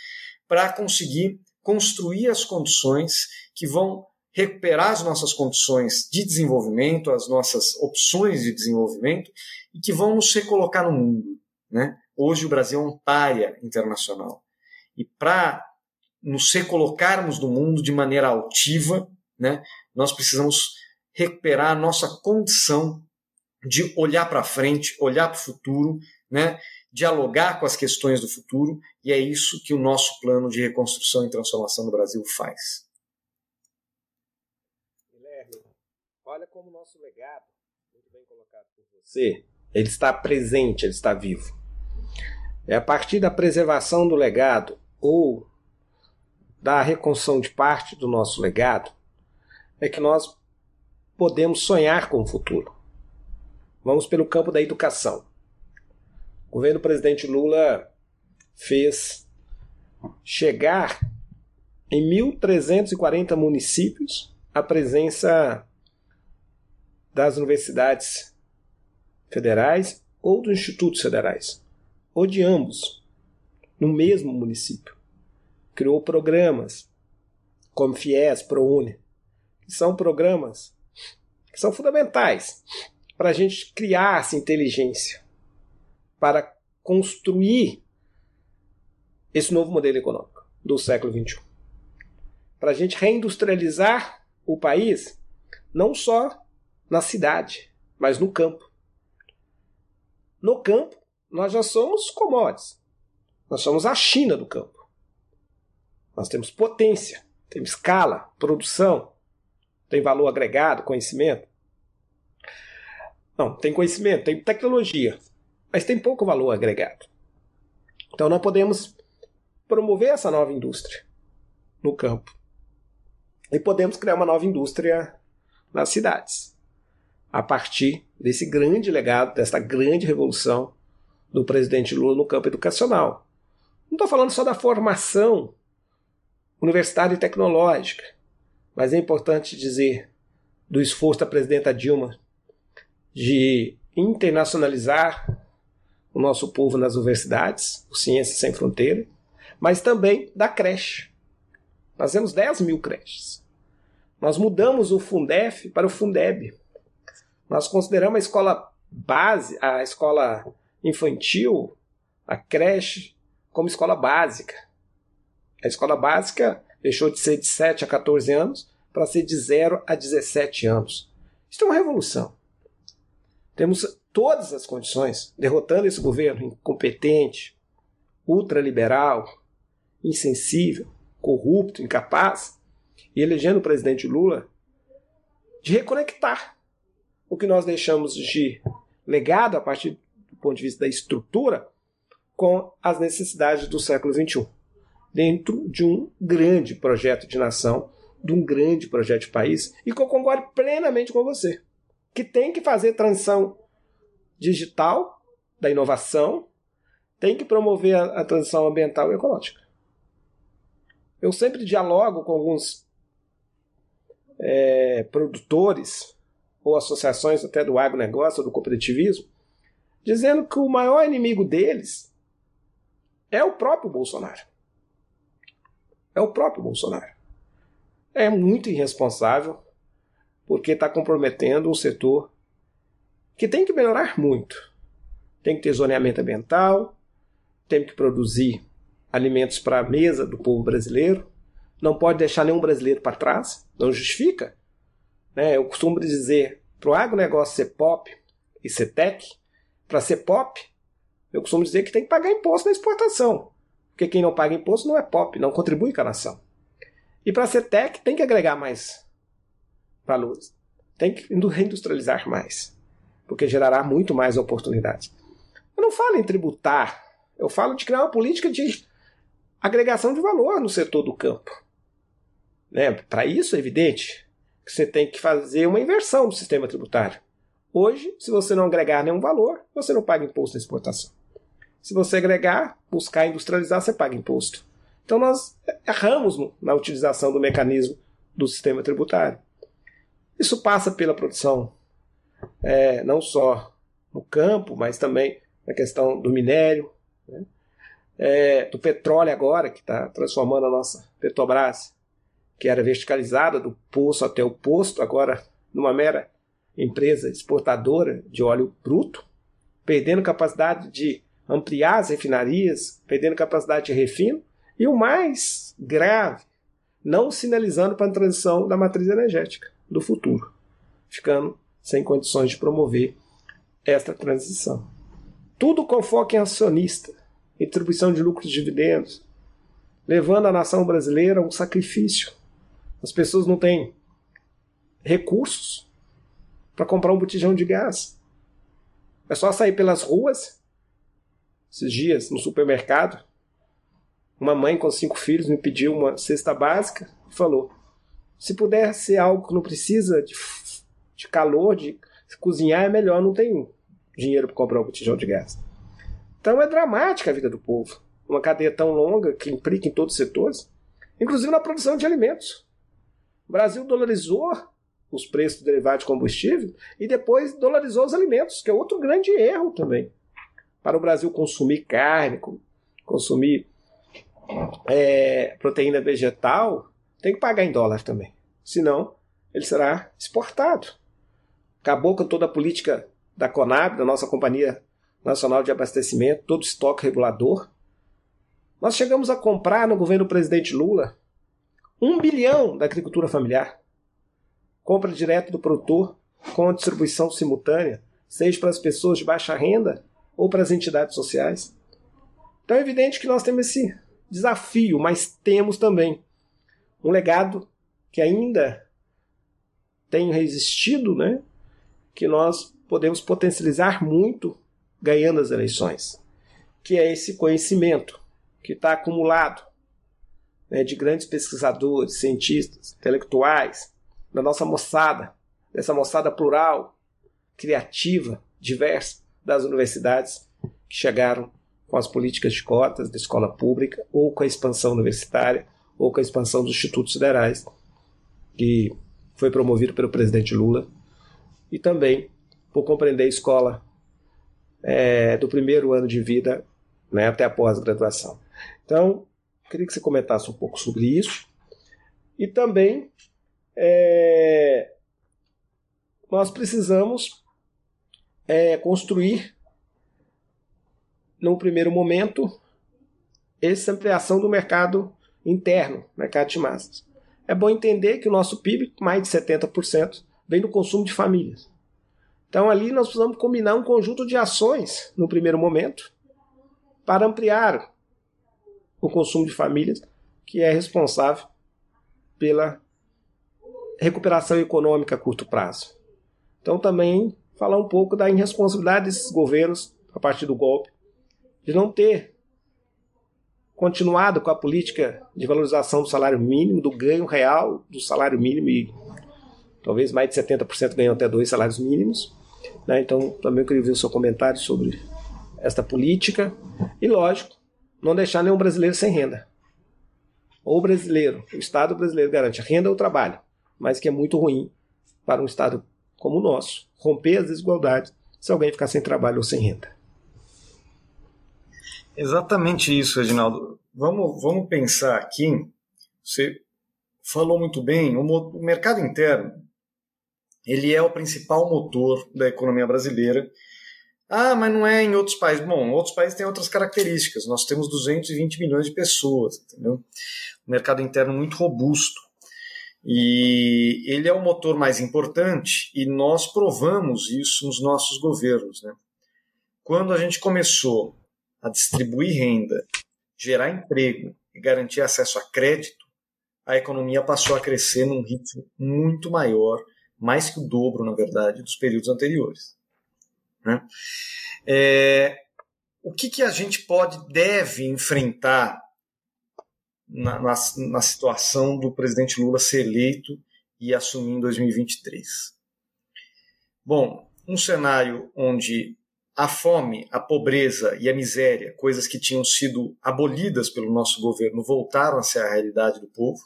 para conseguir construir as condições que vão recuperar as nossas condições de desenvolvimento, as nossas opções de desenvolvimento e que vão nos recolocar no mundo. Né? Hoje o Brasil é um párea internacional. E para nos recolocarmos no mundo de maneira altiva, né, nós precisamos recuperar a nossa condição de olhar para frente, olhar para o futuro, né? dialogar com as questões do futuro, e é isso que o nosso plano de reconstrução e transformação do Brasil faz. Guilherme, olha como o nosso legado, muito bem colocado por você, ele está presente, ele está vivo. É a partir da preservação do legado ou da reconstrução de parte do nosso legado é que nós podemos sonhar com o futuro. Vamos pelo campo da educação. O governo do presidente Lula fez chegar em 1.340 municípios a presença das universidades federais ou dos institutos federais, ou de ambos, no mesmo município. Criou programas como FIES, ProUni, que são programas que são fundamentais para a gente criar essa inteligência, para construir esse novo modelo econômico do século XXI. Para a gente reindustrializar o país, não só na cidade, mas no campo. No campo, nós já somos commodities. Nós somos a China do campo. Nós temos potência, temos escala, produção, tem valor agregado, conhecimento. Não, tem conhecimento, tem tecnologia, mas tem pouco valor agregado. Então não podemos promover essa nova indústria no campo. E podemos criar uma nova indústria nas cidades. A partir desse grande legado, dessa grande revolução do presidente Lula no campo educacional. Não estou falando só da formação universitária e tecnológica, mas é importante dizer do esforço da presidenta Dilma de internacionalizar o nosso povo nas universidades, o Ciências Sem Fronteira, mas também da creche. Nós temos 10 mil creches. Nós mudamos o Fundef para o Fundeb. Nós consideramos a escola base, a escola infantil, a creche, como escola básica. A escola básica deixou de ser de 7 a 14 anos para ser de 0 a 17 anos. Isso é uma revolução. Temos todas as condições, derrotando esse governo incompetente, ultraliberal, insensível, corrupto, incapaz, e elegendo o presidente Lula, de reconectar o que nós deixamos de legado a partir do ponto de vista da estrutura com as necessidades do século XXI, dentro de um grande projeto de nação, de um grande projeto de país, e que eu concordo plenamente com você, que tem que fazer transição digital da inovação, tem que promover a, a transição ambiental e ecológica. Eu sempre dialogo com alguns é, produtores ou associações até do agronegócio, do cooperativismo, dizendo que o maior inimigo deles é o próprio Bolsonaro. É o próprio Bolsonaro. É muito irresponsável, porque está comprometendo um setor que tem que melhorar muito. Tem que ter zoneamento ambiental, tem que produzir alimentos para a mesa do povo brasileiro, não pode deixar nenhum brasileiro para trás, não justifica. Né? Eu costumo dizer, para o agronegócio ser pop e ser tech, para ser pop, eu costumo dizer que tem que pagar imposto na exportação. Porque quem não paga imposto não é pop, não contribui com a nação. E para ser tech, tem que agregar mais valores. Tem que reindustrializar mais. Porque gerará muito mais oportunidades. Eu não falo em tributar, eu falo de criar uma política de agregação de valor no setor do campo. Né? Para isso, é evidente que você tem que fazer uma inversão do sistema tributário. Hoje, se você não agregar nenhum valor, você não paga imposto na exportação. Se você agregar, buscar industrializar, você paga imposto. Então nós erramos na utilização do mecanismo do sistema tributário. Isso passa pela produção é, não só no campo, mas também na questão do minério, né? é, do petróleo agora, que está transformando a nossa Petrobras, que era verticalizada do poço até o posto, agora numa mera empresa exportadora de óleo bruto, perdendo capacidade de ampliar as refinarias, perdendo capacidade de refino, e o mais grave, não sinalizando para a transição da matriz energética do futuro, ficando sem condições de promover esta transição. Tudo com foco em acionista, em distribuição de lucros e dividendos, levando a nação brasileira a um sacrifício. As pessoas não têm recursos para comprar um botijão de gás. É só sair pelas ruas, esses dias, no supermercado. Uma mãe com cinco filhos me pediu uma cesta básica e falou: se puder ser algo que não precisa de, de calor, de cozinhar, é melhor, não tem dinheiro para comprar um botijão de gás. Então é dramática a vida do povo. Uma cadeia tão longa que implica em todos os setores, inclusive na produção de alimentos. O Brasil dolarizou os preços do derivado de combustível e depois dolarizou os alimentos, que é outro grande erro também. Para o Brasil consumir carne, consumir é, proteína vegetal, tem que pagar em dólar também. Senão, ele será exportado. Acabou com toda a política da Conab, da nossa Companhia Nacional de Abastecimento, todo o estoque regulador. Nós chegamos a comprar no governo do presidente Lula um bilhão da agricultura familiar compra direto do produtor com distribuição simultânea, seja para as pessoas de baixa renda ou para as entidades sociais. Então é evidente que nós temos esse desafio, mas temos também um legado que ainda tem resistido, né? que nós podemos potencializar muito ganhando as eleições, que é esse conhecimento que está acumulado né, de grandes pesquisadores, cientistas, intelectuais, da nossa moçada, dessa moçada plural, criativa, diversa das universidades que chegaram com as políticas de cotas da escola pública, ou com a expansão universitária, ou com a expansão dos institutos federais, que foi promovido pelo presidente Lula, e também por compreender a escola é, do primeiro ano de vida né, até a pós-graduação. Então, queria que você comentasse um pouco sobre isso. E também é, nós precisamos é, construir, no primeiro momento, essa ampliação do mercado interno, mercado de massas. é bom entender que o nosso PIB, mais de 70%, vem do consumo de famílias. Então ali nós precisamos combinar um conjunto de ações no primeiro momento para ampliar o consumo de famílias, que é responsável pela recuperação econômica a curto prazo. Então também falar um pouco da irresponsabilidade desses governos a partir do golpe de não ter continuado com a política de valorização do salário mínimo, do ganho real do salário mínimo e talvez mais de 70% ganham até dois salários mínimos. Né? Então, também eu queria ver o seu comentário sobre esta política. E, lógico, não deixar nenhum brasileiro sem renda. Ou brasileiro, o Estado brasileiro garante renda ou trabalho, mas que é muito ruim para um Estado como o nosso romper as desigualdades se alguém ficar sem trabalho ou sem renda. Exatamente isso, Reginaldo. Vamos, vamos pensar aqui. Você falou muito bem. O, mercado interno ele é o principal motor da economia brasileira. Ah, mas não é em outros países. Bom, outros países têm outras características. Nós temos 220 milhões de pessoas, entendeu? Um mercado interno muito robusto. E ele é o motor mais importante e nós provamos isso nos nossos governos. Né? Quando a gente começou a distribuir renda, gerar emprego e garantir acesso a crédito, a economia passou a crescer num ritmo muito maior, mais que o dobro, na verdade, dos períodos anteriores. Né? É, o que, que a gente pode, deve enfrentar na, na, na situação do presidente Lula ser eleito e assumir em 2023. Bom, um cenário onde a fome, a pobreza e a miséria, coisas que tinham sido abolidas pelo nosso governo, voltaram a ser a realidade do povo.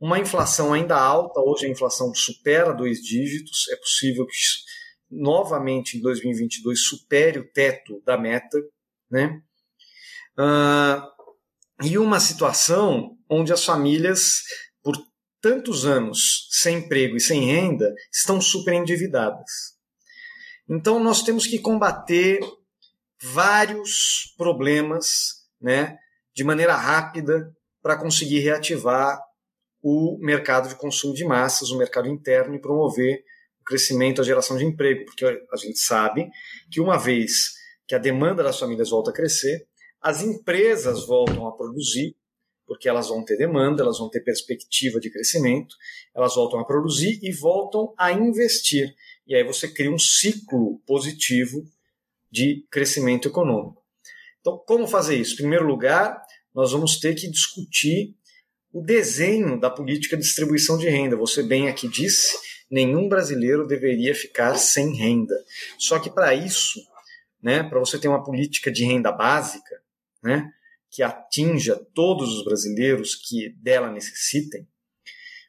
Uma inflação ainda alta, hoje a inflação supera dois dígitos, é possível que novamente em 2022 supere o teto da meta, né? Uh, e uma situação onde as famílias, por tantos anos sem emprego e sem renda, estão super endividadas. Então nós temos que combater vários problemas, né, de maneira rápida para conseguir reativar o mercado de consumo de massas, o mercado interno e promover o crescimento, a geração de emprego, porque a gente sabe que uma vez que a demanda das famílias volta a crescer, as empresas voltam a produzir, porque elas vão ter demanda, elas vão ter perspectiva de crescimento, elas voltam a produzir e voltam a investir. E aí você cria um ciclo positivo de crescimento econômico. Então, como fazer isso? Em primeiro lugar, nós vamos ter que discutir o desenho da política de distribuição de renda. Você bem aqui disse, nenhum brasileiro deveria ficar sem renda. Só que para isso, né, para você ter uma política de renda básica, né, que atinja todos os brasileiros que dela necessitem,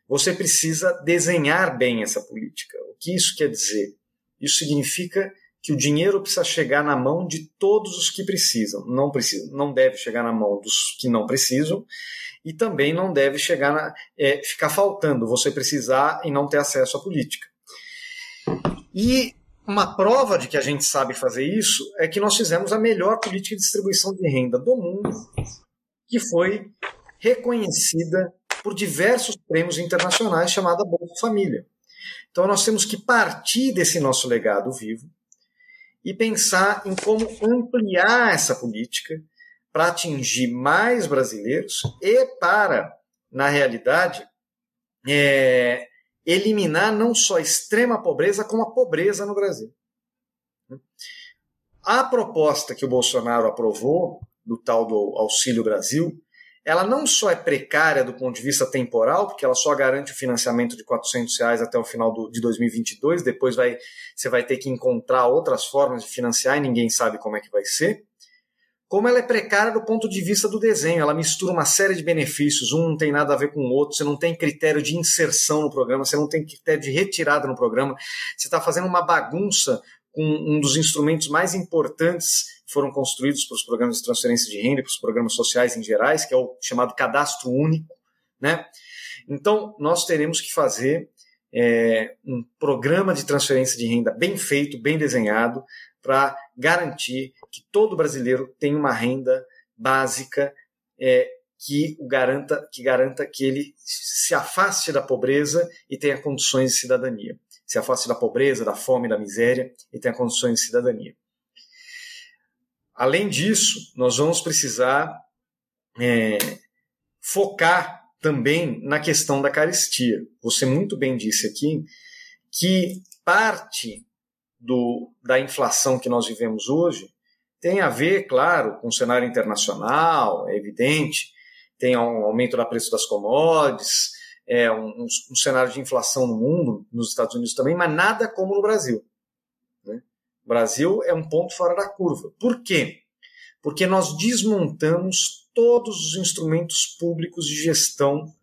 você precisa desenhar bem essa política. Que isso quer dizer? Isso significa que o dinheiro precisa chegar na mão de todos os que precisam. Não precisa, não deve chegar na mão dos que não precisam e também não deve chegar na, é, ficar faltando você precisar e não ter acesso à política. E uma prova de que a gente sabe fazer isso é que nós fizemos a melhor política de distribuição de renda do mundo, que foi reconhecida por diversos prêmios internacionais, chamada Bolsa Família. Então nós temos que partir desse nosso legado vivo e pensar em como ampliar essa política para atingir mais brasileiros e para, na realidade, é, eliminar não só a extrema pobreza, como a pobreza no Brasil. A proposta que o Bolsonaro aprovou, do tal do Auxílio Brasil, ela não só é precária do ponto de vista temporal, porque ela só garante o financiamento de 400 reais até o final do, de 2022, depois vai, você vai ter que encontrar outras formas de financiar e ninguém sabe como é que vai ser, como ela é precária do ponto de vista do desenho. Ela mistura uma série de benefícios, um não tem nada a ver com o outro, você não tem critério de inserção no programa, você não tem critério de retirada no programa, você está fazendo uma bagunça com um dos instrumentos mais importantes foram construídos para os programas de transferência de renda, para os programas sociais em gerais, que é o chamado cadastro único. Né? Então, nós teremos que fazer é, um programa de transferência de renda bem feito, bem desenhado, para garantir que todo brasileiro tenha uma renda básica é, que o garanta, que garanta que ele se afaste da pobreza e tenha condições de cidadania. Se afaste da pobreza, da fome, da miséria e tenha condições de cidadania. Além disso, nós vamos precisar é, focar também na questão da caristia. Você muito bem disse aqui que parte do, da inflação que nós vivemos hoje tem a ver, claro, com o cenário internacional, é evidente, tem um aumento do preço das commodities, é um, um, cenário de inflação no mundo, nos Estados Unidos também, mas nada como no Brasil. O Brasil é um ponto fora da curva. Por quê? Porque nós desmontamos todos os instrumentos públicos de gestão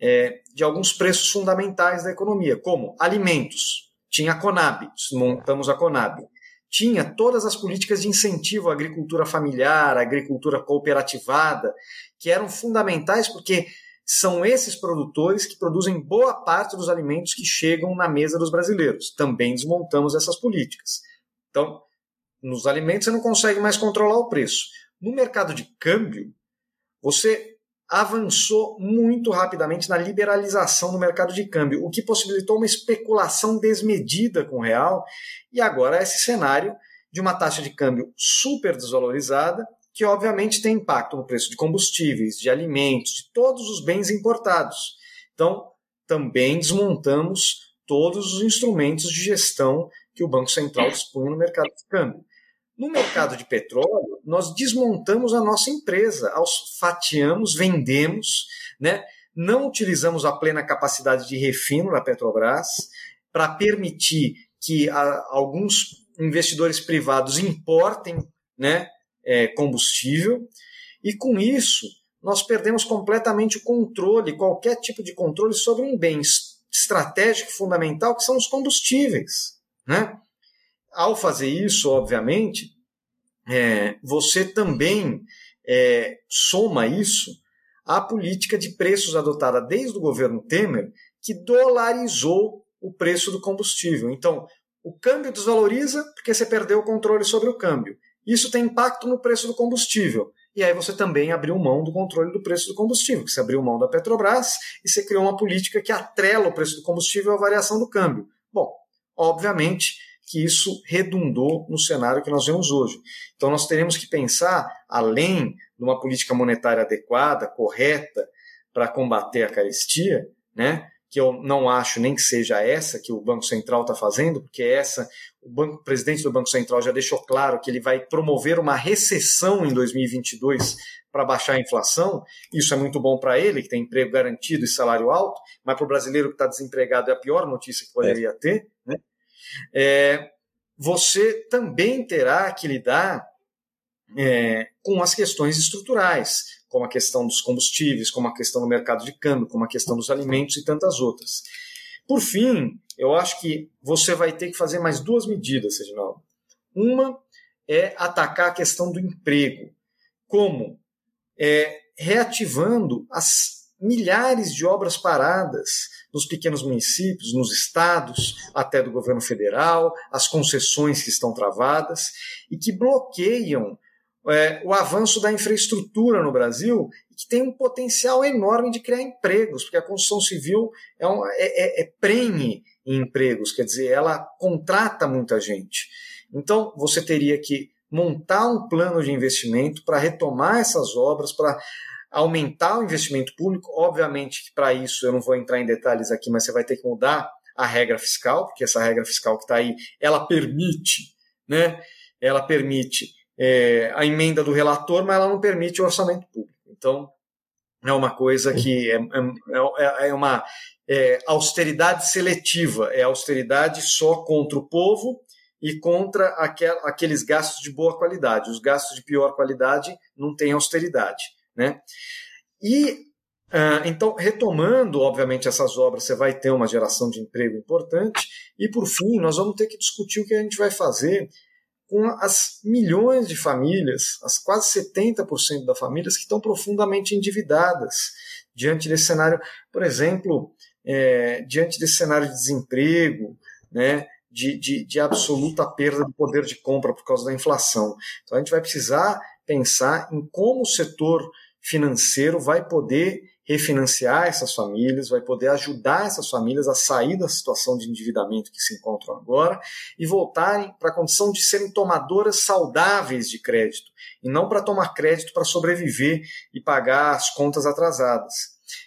é, de alguns preços fundamentais da economia, como alimentos. Tinha a Conab, montamos a Conab. Tinha todas as políticas de incentivo à agricultura familiar, à agricultura cooperativada, que eram fundamentais porque são esses produtores que produzem boa parte dos alimentos que chegam na mesa dos brasileiros. Também desmontamos essas políticas. Então, nos alimentos você não consegue mais controlar o preço. No mercado de câmbio, você avançou muito rapidamente na liberalização do mercado de câmbio, o que possibilitou uma especulação desmedida com o real, e agora esse cenário de uma taxa de câmbio super desvalorizada que obviamente tem impacto no preço de combustíveis, de alimentos, de todos os bens importados. Então, também desmontamos todos os instrumentos de gestão que o Banco Central dispunha no mercado de câmbio. No mercado de petróleo, nós desmontamos a nossa empresa, fatiamos, vendemos, né? não utilizamos a plena capacidade de refino da Petrobras para permitir que a, alguns investidores privados importem né, é, combustível, e com isso nós perdemos completamente o controle, qualquer tipo de controle sobre um bem estratégico fundamental que são os combustíveis. Né? Ao fazer isso, obviamente, é, você também é, soma isso à política de preços adotada desde o governo Temer, que dolarizou o preço do combustível. Então, o câmbio desvaloriza porque você perdeu o controle sobre o câmbio. Isso tem impacto no preço do combustível. E aí você também abriu mão do controle do preço do combustível, você abriu mão da Petrobras e você criou uma política que atrela o preço do combustível à variação do câmbio. Obviamente que isso redundou no cenário que nós vemos hoje. Então nós teremos que pensar, além de uma política monetária adequada, correta, para combater a carestia, né? que eu não acho nem que seja essa que o Banco Central está fazendo, porque essa, o, banco, o presidente do Banco Central já deixou claro que ele vai promover uma recessão em 2022 para baixar a inflação. Isso é muito bom para ele, que tem emprego garantido e salário alto, mas para o brasileiro que está desempregado é a pior notícia que poderia é. ter. Né? É, você também terá que lidar é, com as questões estruturais como a questão dos combustíveis, como a questão do mercado de câmbio, como a questão dos alimentos e tantas outras. Por fim, eu acho que você vai ter que fazer mais duas medidas, Reginaldo. Uma é atacar a questão do emprego. Como? É, reativando as milhares de obras paradas nos pequenos municípios, nos estados, até do governo federal, as concessões que estão travadas e que bloqueiam é, o avanço da infraestrutura no Brasil, que tem um potencial enorme de criar empregos, porque a construção civil é, um, é, é, é em empregos, quer dizer, ela contrata muita gente. Então, você teria que montar um plano de investimento para retomar essas obras, para aumentar o investimento público. Obviamente que para isso eu não vou entrar em detalhes aqui, mas você vai ter que mudar a regra fiscal, porque essa regra fiscal que está aí, ela permite, né? Ela permite é, a emenda do relator, mas ela não permite o orçamento público. Então, é uma coisa que é, é, é, é uma é, austeridade seletiva, é austeridade só contra o povo e contra aquel, aqueles gastos de boa qualidade. Os gastos de pior qualidade não têm austeridade. Né? E ah, então, retomando, obviamente, essas obras, você vai ter uma geração de emprego importante. E, por fim, nós vamos ter que discutir o que a gente vai fazer com as milhões de famílias, as quase 70% das famílias que estão profundamente endividadas diante desse cenário, por exemplo, é, diante desse cenário de desemprego, né, de, de, de, absoluta perda do poder de compra por causa da inflação. Então a gente vai precisar pensar em como o setor financeiro vai poder refinanciar essas famílias, vai poder ajudar essas famílias a sair da situação de endividamento que se encontram agora e voltarem para a condição de serem tomadoras saudáveis de crédito, e não para tomar crédito para sobreviver e pagar as contas atrasadas.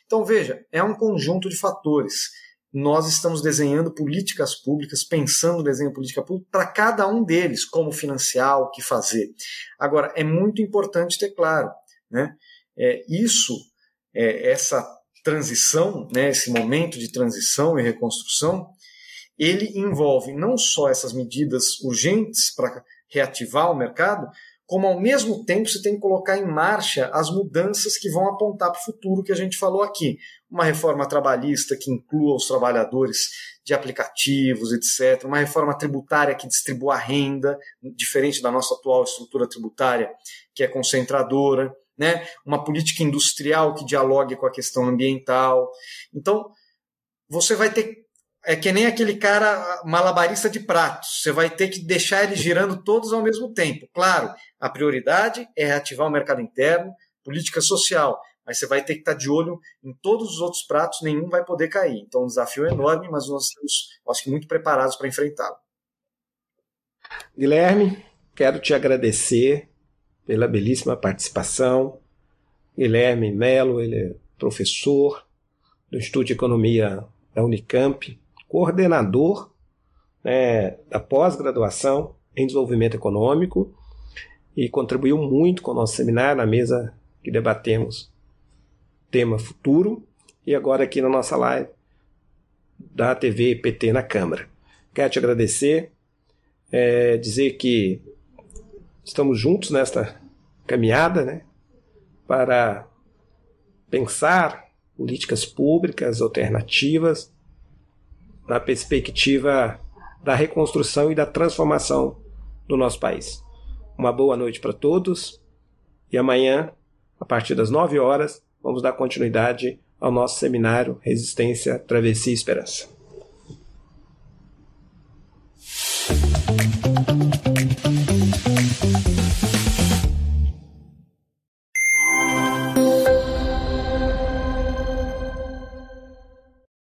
Então, veja, é um conjunto de fatores. Nós estamos desenhando políticas públicas, pensando desenho de política pública para cada um deles, como financiar, o que fazer. Agora, é muito importante ter claro, né? É, isso é, essa transição, né, esse momento de transição e reconstrução, ele envolve não só essas medidas urgentes para reativar o mercado, como ao mesmo tempo você tem que colocar em marcha as mudanças que vão apontar para o futuro que a gente falou aqui. Uma reforma trabalhista que inclua os trabalhadores de aplicativos, etc. Uma reforma tributária que distribua a renda, diferente da nossa atual estrutura tributária, que é concentradora né? uma política industrial que dialogue com a questão ambiental. Então, você vai ter. É que nem aquele cara malabarista de pratos. Você vai ter que deixar ele girando todos ao mesmo tempo. Claro, a prioridade é reativar o mercado interno, política social, mas você vai ter que estar de olho em todos os outros pratos, nenhum vai poder cair. Então, um desafio enorme, mas nós estamos, acho que, muito preparados para enfrentá-lo. Guilherme, quero te agradecer pela belíssima participação. Guilherme Melo, ele é professor do Instituto de Economia da Unicamp, coordenador né, da pós-graduação em desenvolvimento econômico e contribuiu muito com o nosso seminário na mesa que debatemos tema futuro e agora aqui na nossa live da TV PT na Câmara. Quero te agradecer, é, dizer que estamos juntos nesta caminhada, né, para pensar políticas públicas alternativas na perspectiva da reconstrução e da transformação do nosso país. Uma boa noite para todos e amanhã, a partir das 9 horas, vamos dar continuidade ao nosso seminário Resistência, Travessia e Esperança.